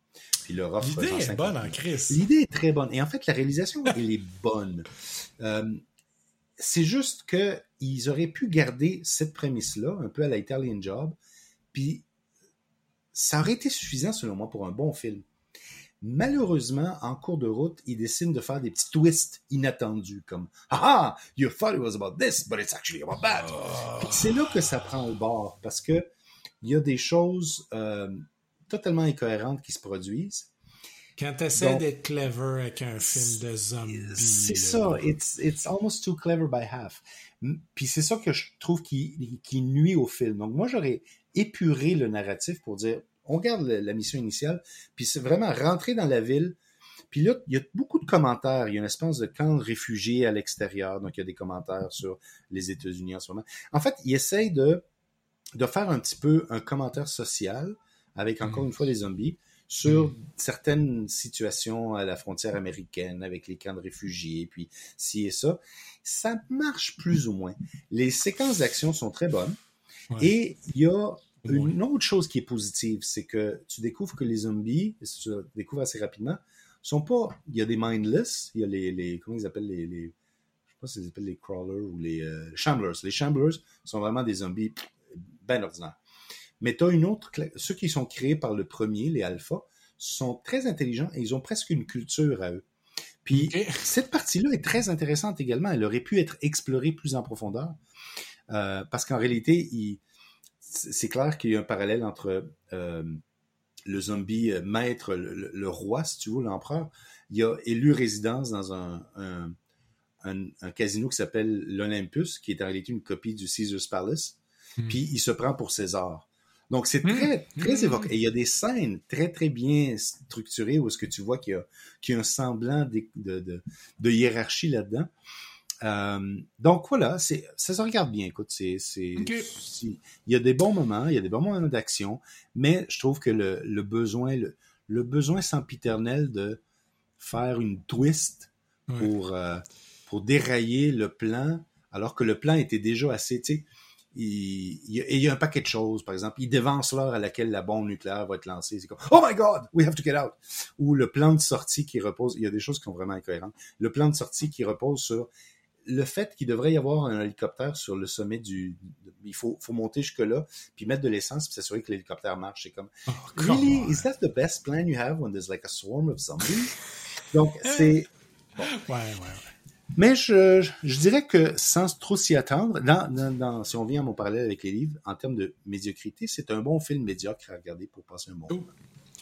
Puis leur offre L'idée est 50 bonne en. Chris. L'idée est très bonne. Et en fait, la réalisation, elle est bonne. Euh, c'est juste que ils auraient pu garder cette prémisse-là, un peu à la Italian Job, puis ça aurait été suffisant, selon moi, pour un bon film. Malheureusement, en cours de route, ils décident de faire des petits twists inattendus, comme « Ah, you thought it was about this, but it's actually about that. Puis C'est là que ça prend le bord, parce que il y a des choses euh, totalement incohérentes qui se produisent. Quand t'essaies Donc- d'être clever avec un film de zombies. C'est ça. It's, it's almost too clever by half. Puis c'est ça que je trouve qui, qui nuit au film. Donc moi, j'aurais épuré le narratif pour dire, on garde la mission initiale, puis c'est vraiment rentrer dans la ville. Puis là, il y a beaucoup de commentaires. Il y a une espèce de camp de réfugiés à l'extérieur. Donc, il y a des commentaires sur les États-Unis en ce moment. En fait, il essaye de, de faire un petit peu un commentaire social avec, encore Mhm. une fois, les zombies sur certaines situations à la frontière américaine avec les camps de réfugiés, puis ci et ça. Ça marche plus ou moins. Les séquences d'action sont très bonnes. Ouais. Et il y a une autre chose qui est positive, c'est que tu découvres que les zombies, et tu le découvres assez rapidement, sont pas. Il y a des mindless, il y a les. les comment ils appellent les. les je sais pas s'ils appellent les crawlers ou les euh, shamblers. Les shamblers sont vraiment des zombies ben ordinaires. Mais tu as une autre. Ceux qui sont créés par le premier, les alphas, sont très intelligents et ils ont presque une culture à eux. Puis cette partie-là est très intéressante également. Elle aurait pu être explorée plus en profondeur. Euh, parce qu'en réalité, il- c'est clair qu'il y a un parallèle entre euh, le zombie euh, maître, le, roi, si tu veux, l'empereur. Il a élu résidence dans un, un, un- un casino qui s'appelle l'Olympus, qui est en réalité une copie du Caesar's Palace. Hmm. Puis il se prend pour César. Donc c'est Hmm. très, très Hmm. évoqué. Et il y a des scènes très, très bien structurées où est-ce que tu vois qu'il y a, qu'il y a un semblant de, de, de- de hiérarchie là-dedans. Euh, donc voilà, c'est, ça se regarde bien. Écoute, c'est, c'est, il y a des bons moments, il y a des bons moments d'action, mais je trouve que le, le besoin, le, le besoin sempiternel de faire une twist Ouais. pour, euh, pour dérailler le plan, alors que le plan était déjà assez, tu sais, il, il y a un paquet de choses, par exemple, il dévance l'heure à laquelle la bombe nucléaire va être lancée. C'est comme, oh my god, we have to get out. Ou le plan de sortie qui repose, il y a des choses qui sont vraiment incohérentes. Le plan de sortie qui repose sur le fait qu'il devrait y avoir un hélicoptère sur le sommet du, il faut, faut monter jusque là, puis mettre de l'essence, puis s'assurer que l'hélicoptère marche. C'est comme, Oh, really, is that the best plan you have when there's like a swarm of zombies? Donc c'est. Ouais, ouais, ouais. mais je, je, dirais que sans trop s'y attendre, dans, dans, dans- si on vient à mon parallèle avec les livres, en termes de médiocrité, c'est un bon film médiocre à regarder pour passer un bon. Oh.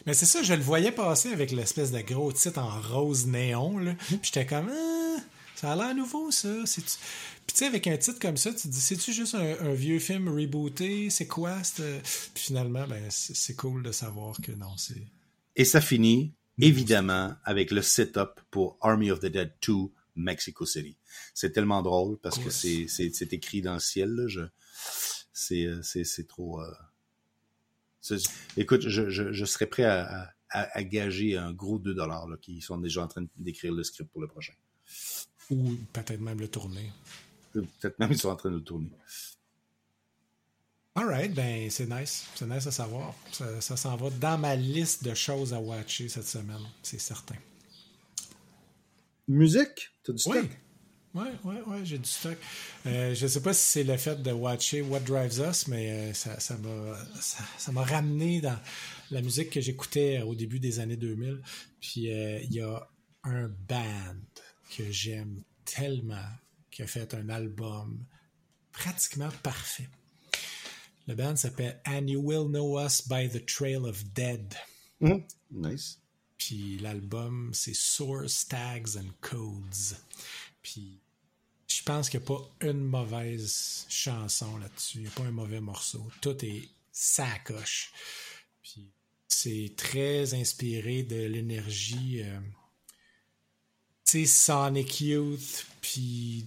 Mais c'est ça, je le voyais passer avec l'espèce de gros titre en rose néon. Là. Puis j'étais comme, ah, ça a l'air nouveau, ça. Puis tu sais, avec un titre comme ça, tu te dis, c'est-tu juste un, un vieux film rebooté? C'est quoi? Puis finalement, ben, c'est cool de savoir que non, c'est. Et ça finit, évidemment, avec le setup pour Army of the Dead 2 Mexico City. C'est tellement drôle parce que c'est, écrit dans le ciel. Là, je, c'est, euh, c'est, c'est trop... euh, écoute, je, je, je serais prêt à, à, à gager un gros 2 dollars qui sont déjà en train d'écrire le script pour le prochain. Ou peut-être même le tourner. Peut-être même ils sont en train de le tourner. Alright, ben c'est nice. C'est nice à savoir. Ça, ça s'en va dans ma liste de choses à watcher cette semaine, c'est certain. Musique? T'as du Oui. stock? Ouais, ouais, ouais, j'ai du stock. Euh, je sais pas si c'est le fait de watcher What Drives Us, mais euh, ça, ça m'a ça, ça m'a ramené dans la musique que j'écoutais au début des années 2000. Puis euh, il y a un band que j'aime tellement qui a fait un album pratiquement parfait. Le band s'appelle And You Will Know Us by the Trail of Dead. Mhm. Nice. Puis l'album, c'est Source Tags and Codes. Puis je pense qu'il n'y a pas une mauvaise chanson là-dessus. Il n'y a pas un mauvais morceau. Tout est sacoche. Puis c'est très inspiré de l'énergie. euh, tu sais, Sonic Youth, puis.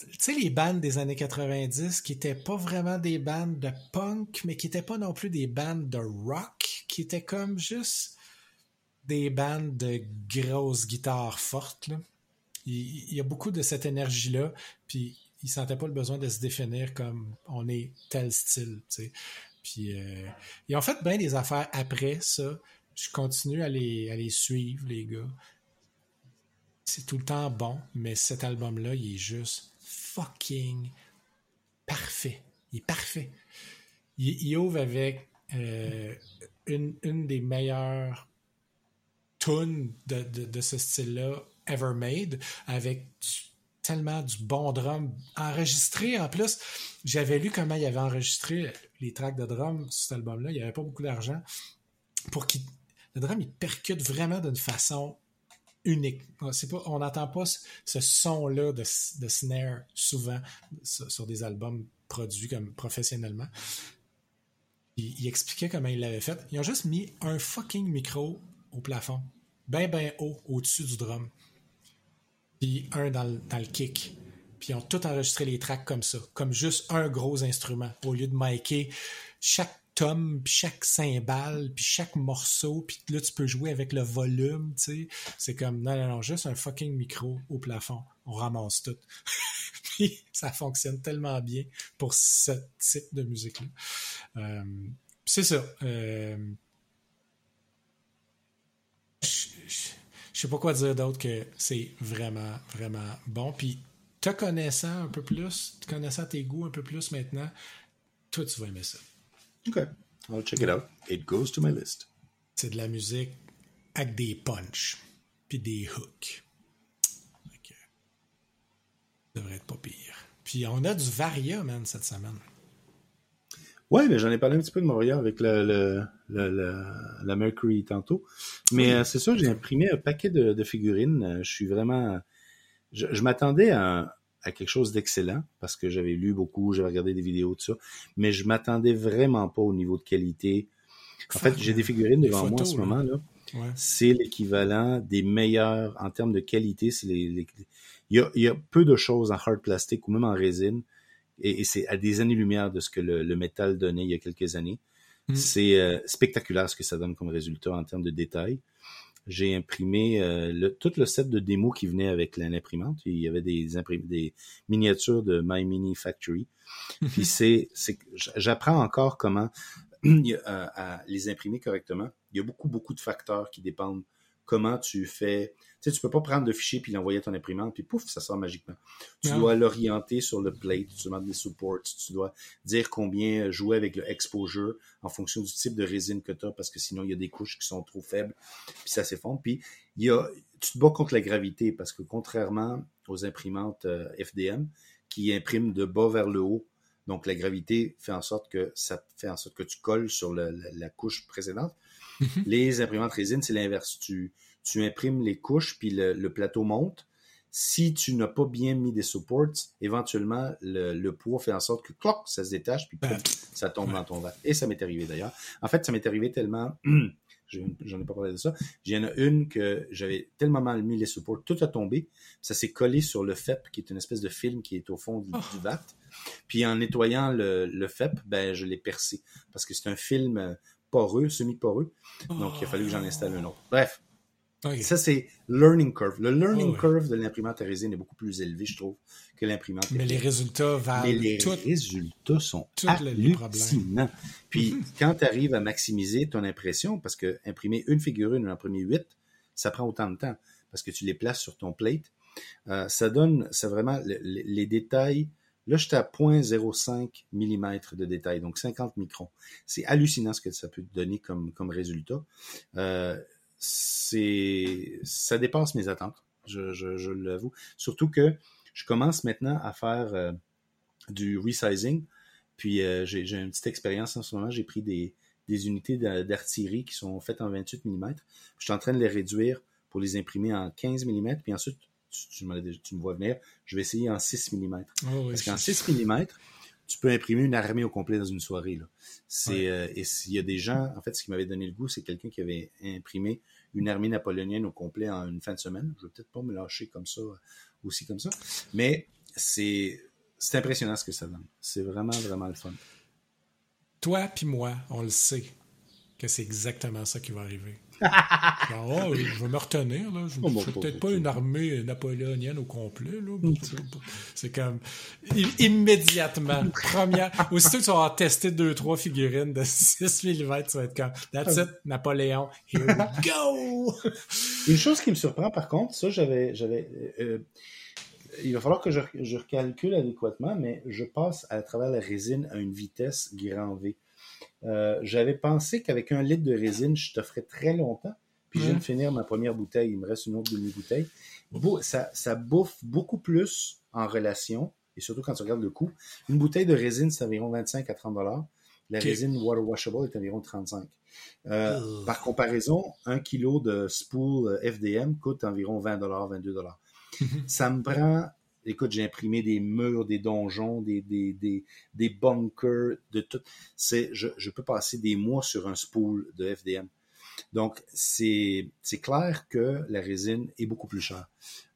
Tu sais, les bandes des années 90 qui étaient pas vraiment des bandes de punk, mais qui étaient pas non plus des bandes de rock, qui étaient comme juste des bandes de grosses guitares fortes. Il y a beaucoup de cette énergie-là, puis ils sentaient pas le besoin de se définir comme on est tel style. tu sais. Puis euh, ils ont fait bien des affaires après ça. Je continue à les, à les suivre, les gars. C'est tout le temps bon, mais cet album-là, il est juste fucking parfait. Il est parfait. Il, ouvre avec euh, une, des meilleures tunes de, de, ce style-là ever made, avec tellement du bon drum enregistré. En plus, j'avais lu comment il avait enregistré les tracks de drum sur cet album-là. Il n'y avait pas beaucoup d'argent pour qu'il le drum il percute vraiment d'une façon unique. On n'entend pas ce, son-là de, snare souvent sur, des albums produits comme professionnellement. Il, il expliquait comment il l'avait fait. Ils ont juste mis un fucking micro au plafond, ben ben haut au-dessus du drum, puis un dans le, dans le kick. Puis ils ont tout enregistré les tracks comme ça, comme juste un gros instrument, au lieu de micer chaque tome, puis chaque cymbale, puis chaque morceau, puis là tu peux jouer avec le volume, tu sais. C'est comme, non, non, non, juste un fucking micro au plafond. On ramasse tout. puis ça fonctionne tellement bien pour ce type de musique-là. Euh, c'est ça. Euh, je, je- je sais pas quoi dire d'autre que c'est vraiment, vraiment bon. Puis te connaissant un peu plus, te connaissant tes goûts un peu plus maintenant, toi tu vas aimer ça. OK. I'll check it out. It goes to my list. C'est de la musique avec des punch puis des hooks. Que, ça devrait être pas pire. Puis on a du Varia, man, cette semaine. Ouais, mais j'en ai parlé un petit peu de Montréal avec le, le, le- le- la Mercury tantôt. Mais euh, c'est sûr, j'ai imprimé un paquet de, de figurines. Euh, Je suis vraiment... Je, je m'attendais à, à quelque chose d'excellent parce que j'avais lu beaucoup, j'avais regardé des vidéos, tout ça. Mais je m'attendais vraiment pas au niveau de qualité. En fait, j'ai des figurines devant moi en ce là. moment. là. Ouais. c'est l'équivalent des meilleurs en termes de qualité. C'est les, les- il, y a, il y a peu de choses en hard plastique ou même en résine, et, et c'est à des années-lumière de ce que le, le métal donnait il y a quelques années. Mm. C'est euh, spectaculaire ce que ça donne comme résultat en termes de détails. J'ai imprimé euh, le, tout le set de démos qui venait avec l'imprimante. Il y avait des, imprim- des miniatures de My Mini Factory. Puis c'est, c'est, j'apprends encore comment euh, à les imprimer correctement. Il y a beaucoup, beaucoup de facteurs qui dépendent comment tu fais. Tu sais, tu peux pas prendre de fichier puis l'envoyer à ton imprimante, puis pouf, ça sort magiquement. Tu dois l'orienter sur le plate, tu demandes des supports, tu dois dire combien jouer avec le exposure en fonction du type de résine que tu as, parce que sinon, il y a des couches qui sont trop faibles, puis ça s'effondre. Puis, il y a, tu te bats contre la gravité, parce que contrairement aux imprimantes euh, FDM, qui impriment de bas vers le haut, donc la gravité fait en sorte que ça fait en sorte que tu colles sur la couche précédente. Mhm. Les imprimantes résine, c'est l'inverse. Tu, tu imprimes les couches, puis le, le plateau monte. Si tu n'as pas bien mis des supports, éventuellement, le, le poids fait en sorte que, cloc, ça se détache, puis ça tombe ouais. dans ton verre. Et ça m'est arrivé d'ailleurs. En fait, ça m'est arrivé tellement, je- j'en ai pas parlé de ça, il y en a une que j'avais tellement mal mis les supports, tout a tombé, ça s'est collé sur le FEP, qui est une espèce de film qui est au fond du, Oh. du vat. Puis en nettoyant le, le FEP, ben, je l'ai percé, parce que c'est un film euh, poreux, semi-poreux, donc il a fallu que j'en installe un autre. Bref, ça, c'est learning curve. Le learning Oh, curve de l'imprimante à résine est beaucoup plus élevé, je trouve, que l'imprimante. Mais les résultats valent Mais les tout. résultats sont hallucinants. Puis quand tu arrives à maximiser ton impression, parce que imprimer une figurine ou imprimer huit, ça prend autant de temps, parce que tu les places sur ton plate, euh, ça donne, c'est vraiment le- le- les détails. Là, j'étais à 0.05 mm de détail, donc 50 microns. C'est hallucinant ce que ça peut donner comme, résultat. Euh, ça dépasse mes attentes, je, l'avoue. Surtout que je commence maintenant à faire euh, du resizing. Puis euh, j'ai une petite expérience en ce moment. J'ai pris des, des unités d'a- d'artillerie qui sont faites en 28 mm. Je suis en train de les réduire pour les imprimer en 15 mm. Puis ensuite, tu, me vois venir, je vais essayer en 6 mm. Oh, oui, Parce qu'en je- 6 mm, tu peux imprimer une armée au complet dans une soirée. Là. C'est, Ouais. euh, et s'il y a des gens, en fait, ce qui m'avait donné le goût, c'est quelqu'un qui avait imprimé une armée napoléonienne au complet en une fin de semaine. Je vais peut-être pas me lâcher comme ça, euh, aussi comme ça. Mais c'est, c'est impressionnant ce que ça donne. C'est vraiment, vraiment le fun. Toi puis moi, on le sait que c'est exactement ça qui va arriver. Oh, je vais me retenir, là. Je Oh, ne bon, peut-être pas une armée napoléonienne au complet, là. C'est comme immédiatement, première. Aussitôt que tu vas testé deux, trois figurines de 6 mm, tu vas être comme That's it, Napoléon, here we go! Une chose qui me surprend, par contre, ça, j'avais, j'avais, euh, il va falloir que je, je recalcule adéquatement, mais je passe à travers la résine à une vitesse grand V. Euh, j'avais pensé qu'avec un litre de résine, je t'offrais très longtemps. Puis je viens Mhm. de finir ma première bouteille. Il me reste une autre demi-bouteille. Ça, ça bouffe beaucoup plus en relation, et surtout quand tu regardes le coût. Une bouteille de résine, c'est environ 25 à 30 dollars. La résine water washable est environ 35. Euh, par comparaison, un kilo de spool FDM coûte environ 20 dollars, 22 dollars. Ça me prend, écoute, j'ai imprimé des murs, des donjons, des, des, des, des bunkers, de tout. C'est, je, je peux passer des mois sur un spool de FDM. Donc, c'est, c'est clair que la résine est beaucoup plus chère.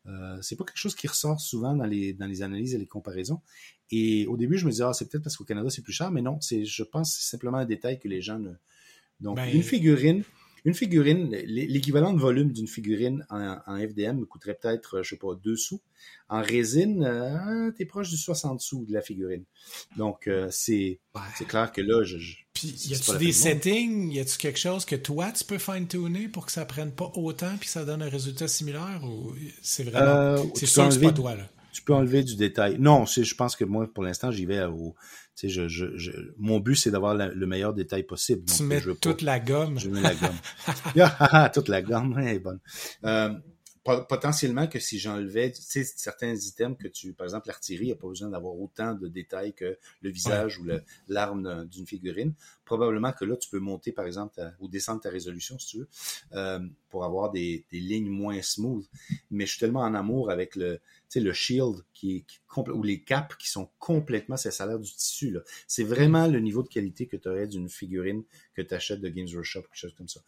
Euh, c'est pas quelque chose qui ressort souvent dans les, dans les analyses et les comparaisons. Et au début, je me disais, ah, c'est peut-être parce qu'au Canada, c'est plus cher, mais non, c'est, je pense que c'est simplement un détail que les gens ne. Donc, Ben- une figurine, une figurine, l'é- l'équivalent de volume d'une figurine en, en FDM me coûterait peut-être, je sais pas, 2 sous. En résine, euh, t'es proche du 60 sous de la figurine. Donc, euh, c'est, Ouais. clair que là, je, je- Puis, y a-tu des settings? Y a-tu quelque chose que toi, tu peux fine-tuner pour que ça prenne pas autant puis que ça donne un résultat similaire? Ou c'est vraiment. Euh, c'est sûr que c'est pas toi, là? Tu peux enlever du détail. Non, je pense que moi, pour l'instant, j'y vais au, tu sais, je, je, je- mon but, c'est d'avoir le meilleur détail possible. Tu mets je veux pas- toute la gomme. Je mets la gomme. Toute la gomme, elle est bonne. Euh, po- potentiellement que si j'enlevais, certains items que tu, par exemple, l'artillerie, il n'y a pas besoin d'avoir autant de détails que le visage ou l'arme d'un- d'une figurine. Probablement que là, tu peux monter, par exemple, ta- ou descendre ta résolution, si tu veux, euh, pour avoir des, des lignes moins smooth. Mais je suis tellement en amour avec le, sais, le shield qui est, ou les caps qui sont complètement, ça a l'air du tissu, là. C'est vraiment le niveau de qualité que tu aurais d'une figurine que tu achètes de Games Workshop ou quelque chose comme ça.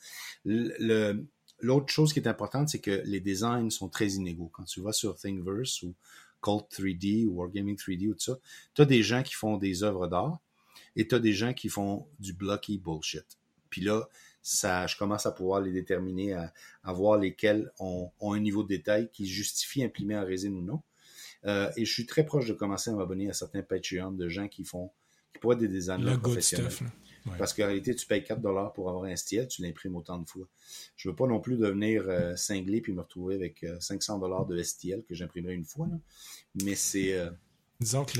Le- L'autre chose qui est importante, c'est que les designs sont très inégaux. Quand tu vas sur Thingiverse ou Cult 3D ou Wargaming 3D ou tout ça, tu as des gens qui font des œuvres d'art et tu as des gens qui font du blocky bullshit. Puis là, ça, je commence à pouvoir les déterminer, à, à voir lesquels ont, ont un niveau de détail qui justifie imprimer en résine ou non. Euh, et je suis très proche de commencer à m'abonner à certains Patreon de gens qui font, qui pourraient être des designers professionnels. stuff. Ouais. Parce qu'en réalité, tu payes 4 dollars pour avoir un STL, tu l'imprimes autant de fois. Je veux pas non plus devenir euh, cinglé puis me retrouver avec euh, 500 dollars de STL que j'imprimerai une fois. là. Mais c'est... euh, Disons que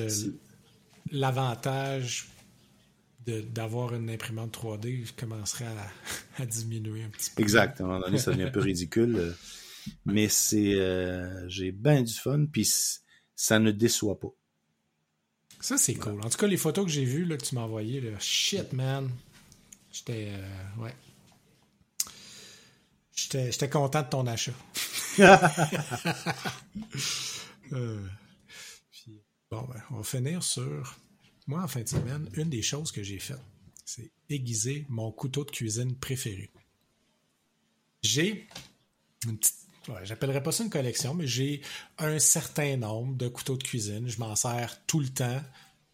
l'avantage d'avoir une imprimante 3D commencerait à, à diminuer un petit peu. Exact. À un moment donné, ça devient un peu ridicule. euh, Mais c'est... euh, J'ai bien du fun, puis ça ne déçoit pas. Ça, c'est cool. En tout cas, les photos que j'ai vues, là, que tu m'as envoyées, là, shit, man. J'étais. euh, ouais. J'étais j'étais content de ton achat. Euh, puis, bon, ben, on va finir sur. Moi, en fin de semaine, une des choses que j'ai faites, c'est aiguiser mon couteau de cuisine préféré. J'ai une petite. J'appellerais pas ça une collection, mais j'ai un certain nombre de couteaux de cuisine. Je m'en sers tout le temps.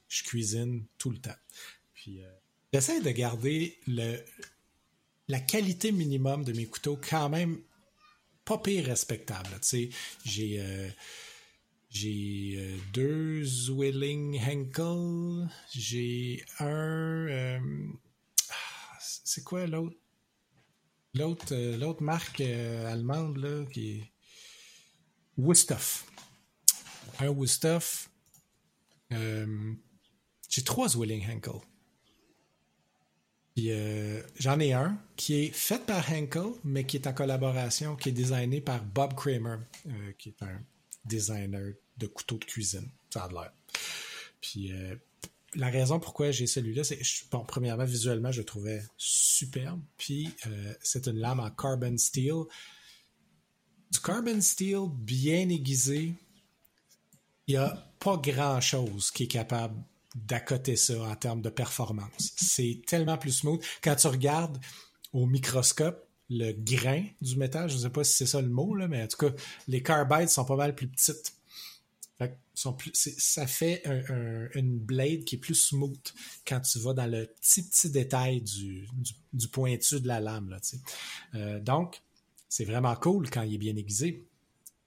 Je cuisine tout le temps. Euh, j'essaie de garder la qualité minimum de mes couteaux quand même pas pire respectable. Tu sais, j'ai euh, j'ai euh, deux Zwilling Henkel, j'ai un euh, ah, c'est quoi l'autre l'autre euh, l'autre marque allemande là qui est Wusthof. Un. Euh, j'ai trois Zwilling Henkel. J'en ai un qui est fait par Henkel, mais qui est en collaboration, qui est designé par Bob Kramer, qui est un designer de couteaux de cuisine. Ça a l'air. Puis euh, la raison pourquoi j'ai celui-là, c'est bon, premièrement, visuellement, je le trouvais superbe. Puis euh, c'est une lame en carbon steel. Du carbon steel bien aiguisé, il n'y a pas grand-chose qui est capable d'accoter ça en termes de performance. C'est tellement plus smooth. Quand tu regardes au microscope le grain du métal, je ne sais pas si c'est ça le mot, là, mais en tout cas, les carbides sont pas mal plus petites. Sont plus, ça fait un- un- une blade qui est plus smooth quand tu vas dans le petit petit détail du, du, pointu de la lame. Là. Euh, donc, c'est vraiment cool quand il est bien aiguisé.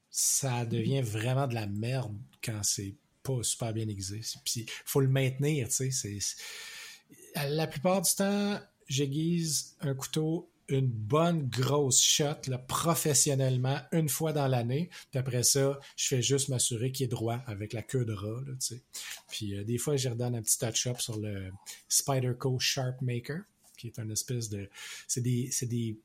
Ça devient vraiment de la merde quand c'est pas super bien aiguisé. Puis, faut le maintenir, La plupart du temps, j'aiguise un couteau une bonne grosse shot professionnellement une fois dans l'année. Puis après ça, je fais juste m'assurer qu'il est droit avec la queue de rat. Puis euh, des fois, je redonne un petit touch-up sur le Spyderco Sharp Maker, qui est une espèce de... C'est des, des,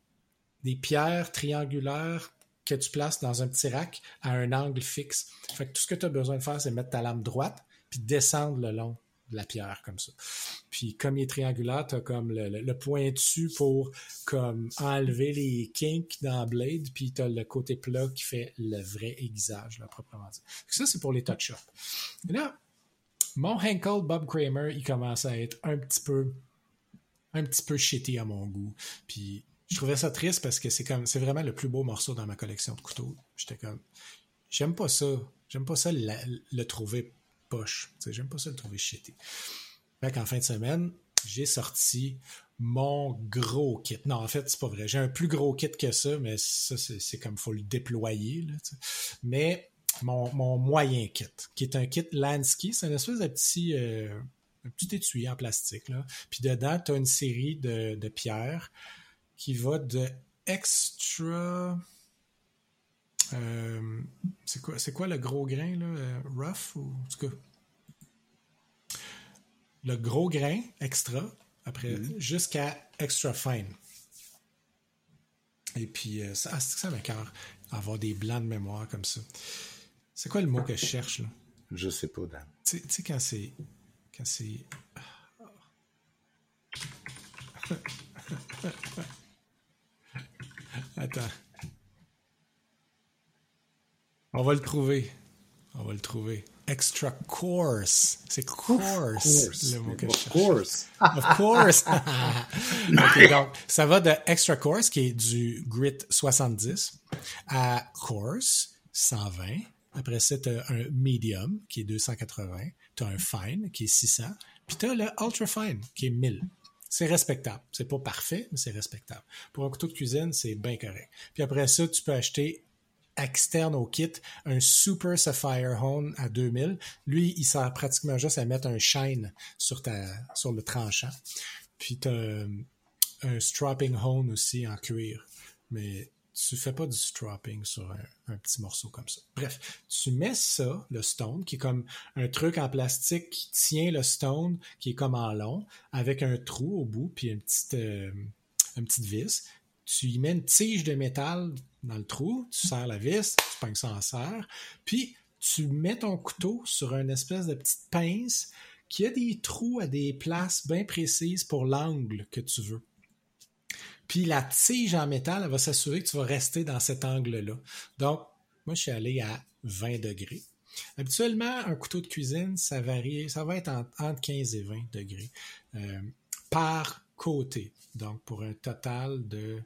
des pierres triangulaires que tu places dans un petit rack à un angle fixe. Fait que tout ce que tu as besoin de faire, c'est mettre ta lame droite puis descendre le long la pierre comme ça. Puis comme il est triangulaire, tu as comme le, pointu pour comme enlever les kinks dans la blade, puis tu as le côté plat qui fait le vrai aiguisage, là, proprement dit. Ça, c'est pour les touch-ups. Là, mon Henkel Bob Kramer, il commence à être un petit peu un petit peu shitty à mon goût. Puis je trouvais ça triste parce que c'est comme c'est vraiment le plus beau morceau dans ma collection de couteaux. J'étais comme j'aime pas ça. J'aime pas ça le trouver poche. J'aime pas ça le trouver shitty. Fait qu'en fin de semaine, j'ai sorti mon gros kit. Non, en fait, c'est pas vrai. J'ai un plus gros kit que ça, mais ça, c'est comme faut le déployer. Mais mon, mon moyen kit, qui est un kit Lansky, c'est une espèce de petit, euh, petit étui en plastique. Puis dedans, tu as une série de, de pierres qui va de extra. Euh, c'est quoi, c'est quoi le gros grain, là? euh, rough ou en tout cas? Le gros grain extra, après, jusqu'à extra fine. Et puis, euh, ça, ah, ça m'écœure, avoir des blancs de mémoire comme ça. C'est quoi le mot que je cherche, là? Je sais pas, Dan. Tu sais- tu sais, quand c'est. Quand c'est. Attends. On va le trouver. On va le trouver. Extra course. C'est course, le mot que je course. Of course. Ok, donc, ça va de Extra Course, qui est du Grit 70, à Course 120. Après ça, tu as un Medium, qui est 280. Tu as un Fine, qui est 600. Puis tu as le Ultra Fine, qui est 1000. C'est respectable. C'est pas parfait, mais c'est respectable. Pour un couteau de cuisine, c'est bien correct. Puis après ça, tu peux acheter externe au kit un Super Sapphire Hone à 2000. Lui, il sert pratiquement juste à mettre un shine sur, ta, sur le tranchant. Puis tu as un strapping hone aussi en cuir. Mais tu fais pas du strapping sur un, petit morceau comme ça. Bref, tu mets ça, le stone, qui est comme un truc en plastique qui tient le stone, qui est comme en long, avec un trou au bout, puis une petite, euh, une petite vis. Tu y mets une tige de métal dans le trou, tu serres la vis, tu pognes ça en serre, puis tu mets ton couteau sur une espèce de petite pince qui a des trous à des places bien précises pour l'angle que tu veux. Puis la tige en métal, elle va s'assurer que tu vas rester dans cet angle-là. Donc, moi, je suis allé à 20 degrés. Habituellement, un couteau de cuisine, ça varie, ça va être entre 15 et 20 degrés euh, par côté. Donc, pour un total de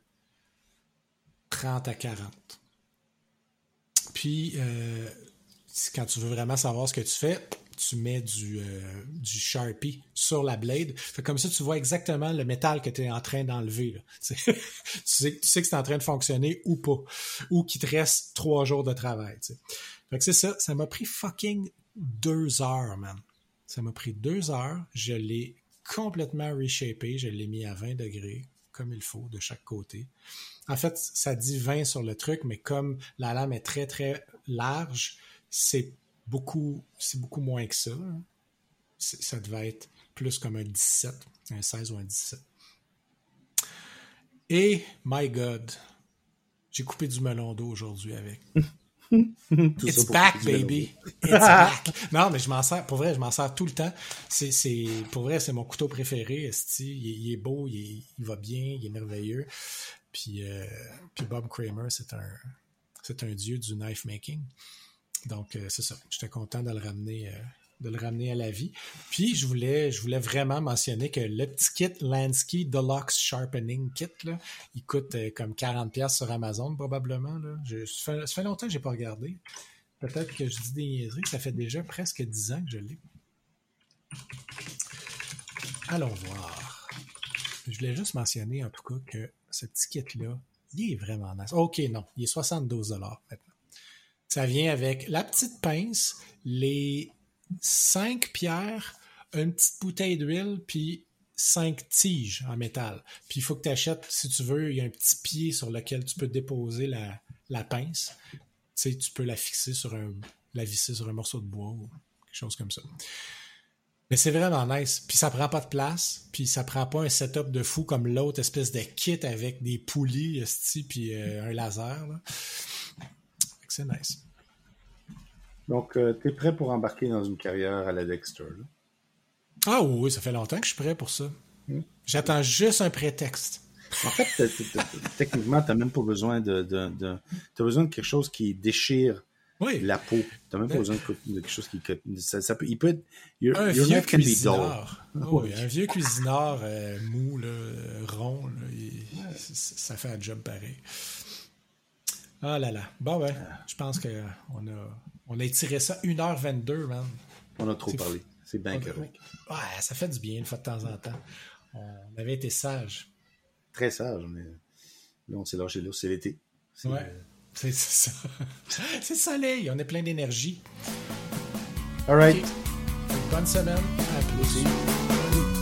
30 à 40. Puis, euh, quand tu veux vraiment savoir ce que tu fais, tu mets du, euh, Sharpie sur la blade. comme ça, tu vois exactement le métal que tu es en train d'enlever. tu, sais, que c'est en train de fonctionner ou pas. Ou qu'il te reste trois jours de travail. Fait que c'est ça. Ça m'a pris fucking deux heures, man. Ça m'a pris deux heures. Je l'ai complètement reshapé. Je l'ai mis à 20 degrés, comme il faut, de chaque côté. En fait, ça dit 20 sur le truc, mais comme la lame est très, très large, c'est beaucoup, c'est beaucoup moins que ça. Hein. Ça devait être plus comme un 17, un 16 ou un 17. Et, my God, j'ai coupé du melon d'eau aujourd'hui avec. It's back, baby. It's back. Non, mais je m'en sers, pour vrai, je m'en sers tout le temps. C'est, c'est, pour vrai, c'est mon couteau préféré. Il, il est beau, il, va bien, il est merveilleux. Puis, euh, puis Bob Kramer, c'est un, c'est un dieu du knife making. Donc, euh, c'est ça. J'étais content de le ramener. Euh, de le ramener à la vie. Puis, je voulais, je voulais vraiment mentionner que le petit kit Lansky Deluxe Sharpening Kit, là, il coûte euh, comme 40$ sur Amazon, probablement. Là. Ça, fait, longtemps que je n'ai pas regardé. Peut-être que je dis des niaiseries, ça fait déjà presque 10 ans que je l'ai. Allons voir. Je voulais juste mentionner, en tout cas, que ce petit kit-là, il est vraiment nice. OK, non, il est 72$ maintenant. Ça vient avec la petite pince, les cinq pierres, une petite bouteille d'huile, puis cinq tiges en métal. Puis il faut que tu achètes, si tu veux, il y a un petit pied sur lequel tu peux déposer la, la pince. Tu sais, tu peux la fixer sur un, la visser sur un morceau de bois ou quelque chose comme ça. Mais c'est vraiment nice. Puis ça prend pas de place. Puis ça prend pas un setup de fou comme l'autre espèce de kit avec des poulies, puis euh, un laser. C'est nice. Donc, euh, tu es prêt pour embarquer dans une carrière à la Dexter? Ah oui, ça fait longtemps que je suis prêt pour ça. Hmm. J'attends juste un prétexte. En fait, techniquement, tu n'as même pas besoin de. de, as besoin de quelque chose qui déchire la peau. Tu n'as même pas besoin de, quelque chose qui. Ça, peut, il peut être. un, vieux cuisineur. oui, un vieux cuisineur mou, rond, ça fait un job pareil. Ah là là. Bon, ouais. Je pense qu'on a, on a étiré ça 1h22, man. On a trop parlé. C'est bien correct. Ouais, ça fait du bien une fois de temps en temps. On avait été sage. Très sage, mais là, on s'est lâché là. C'est l'été. Ouais. Euh, c'est ça. c'est le soleil. On est plein d'énergie. All right. Bonne semaine. À plus.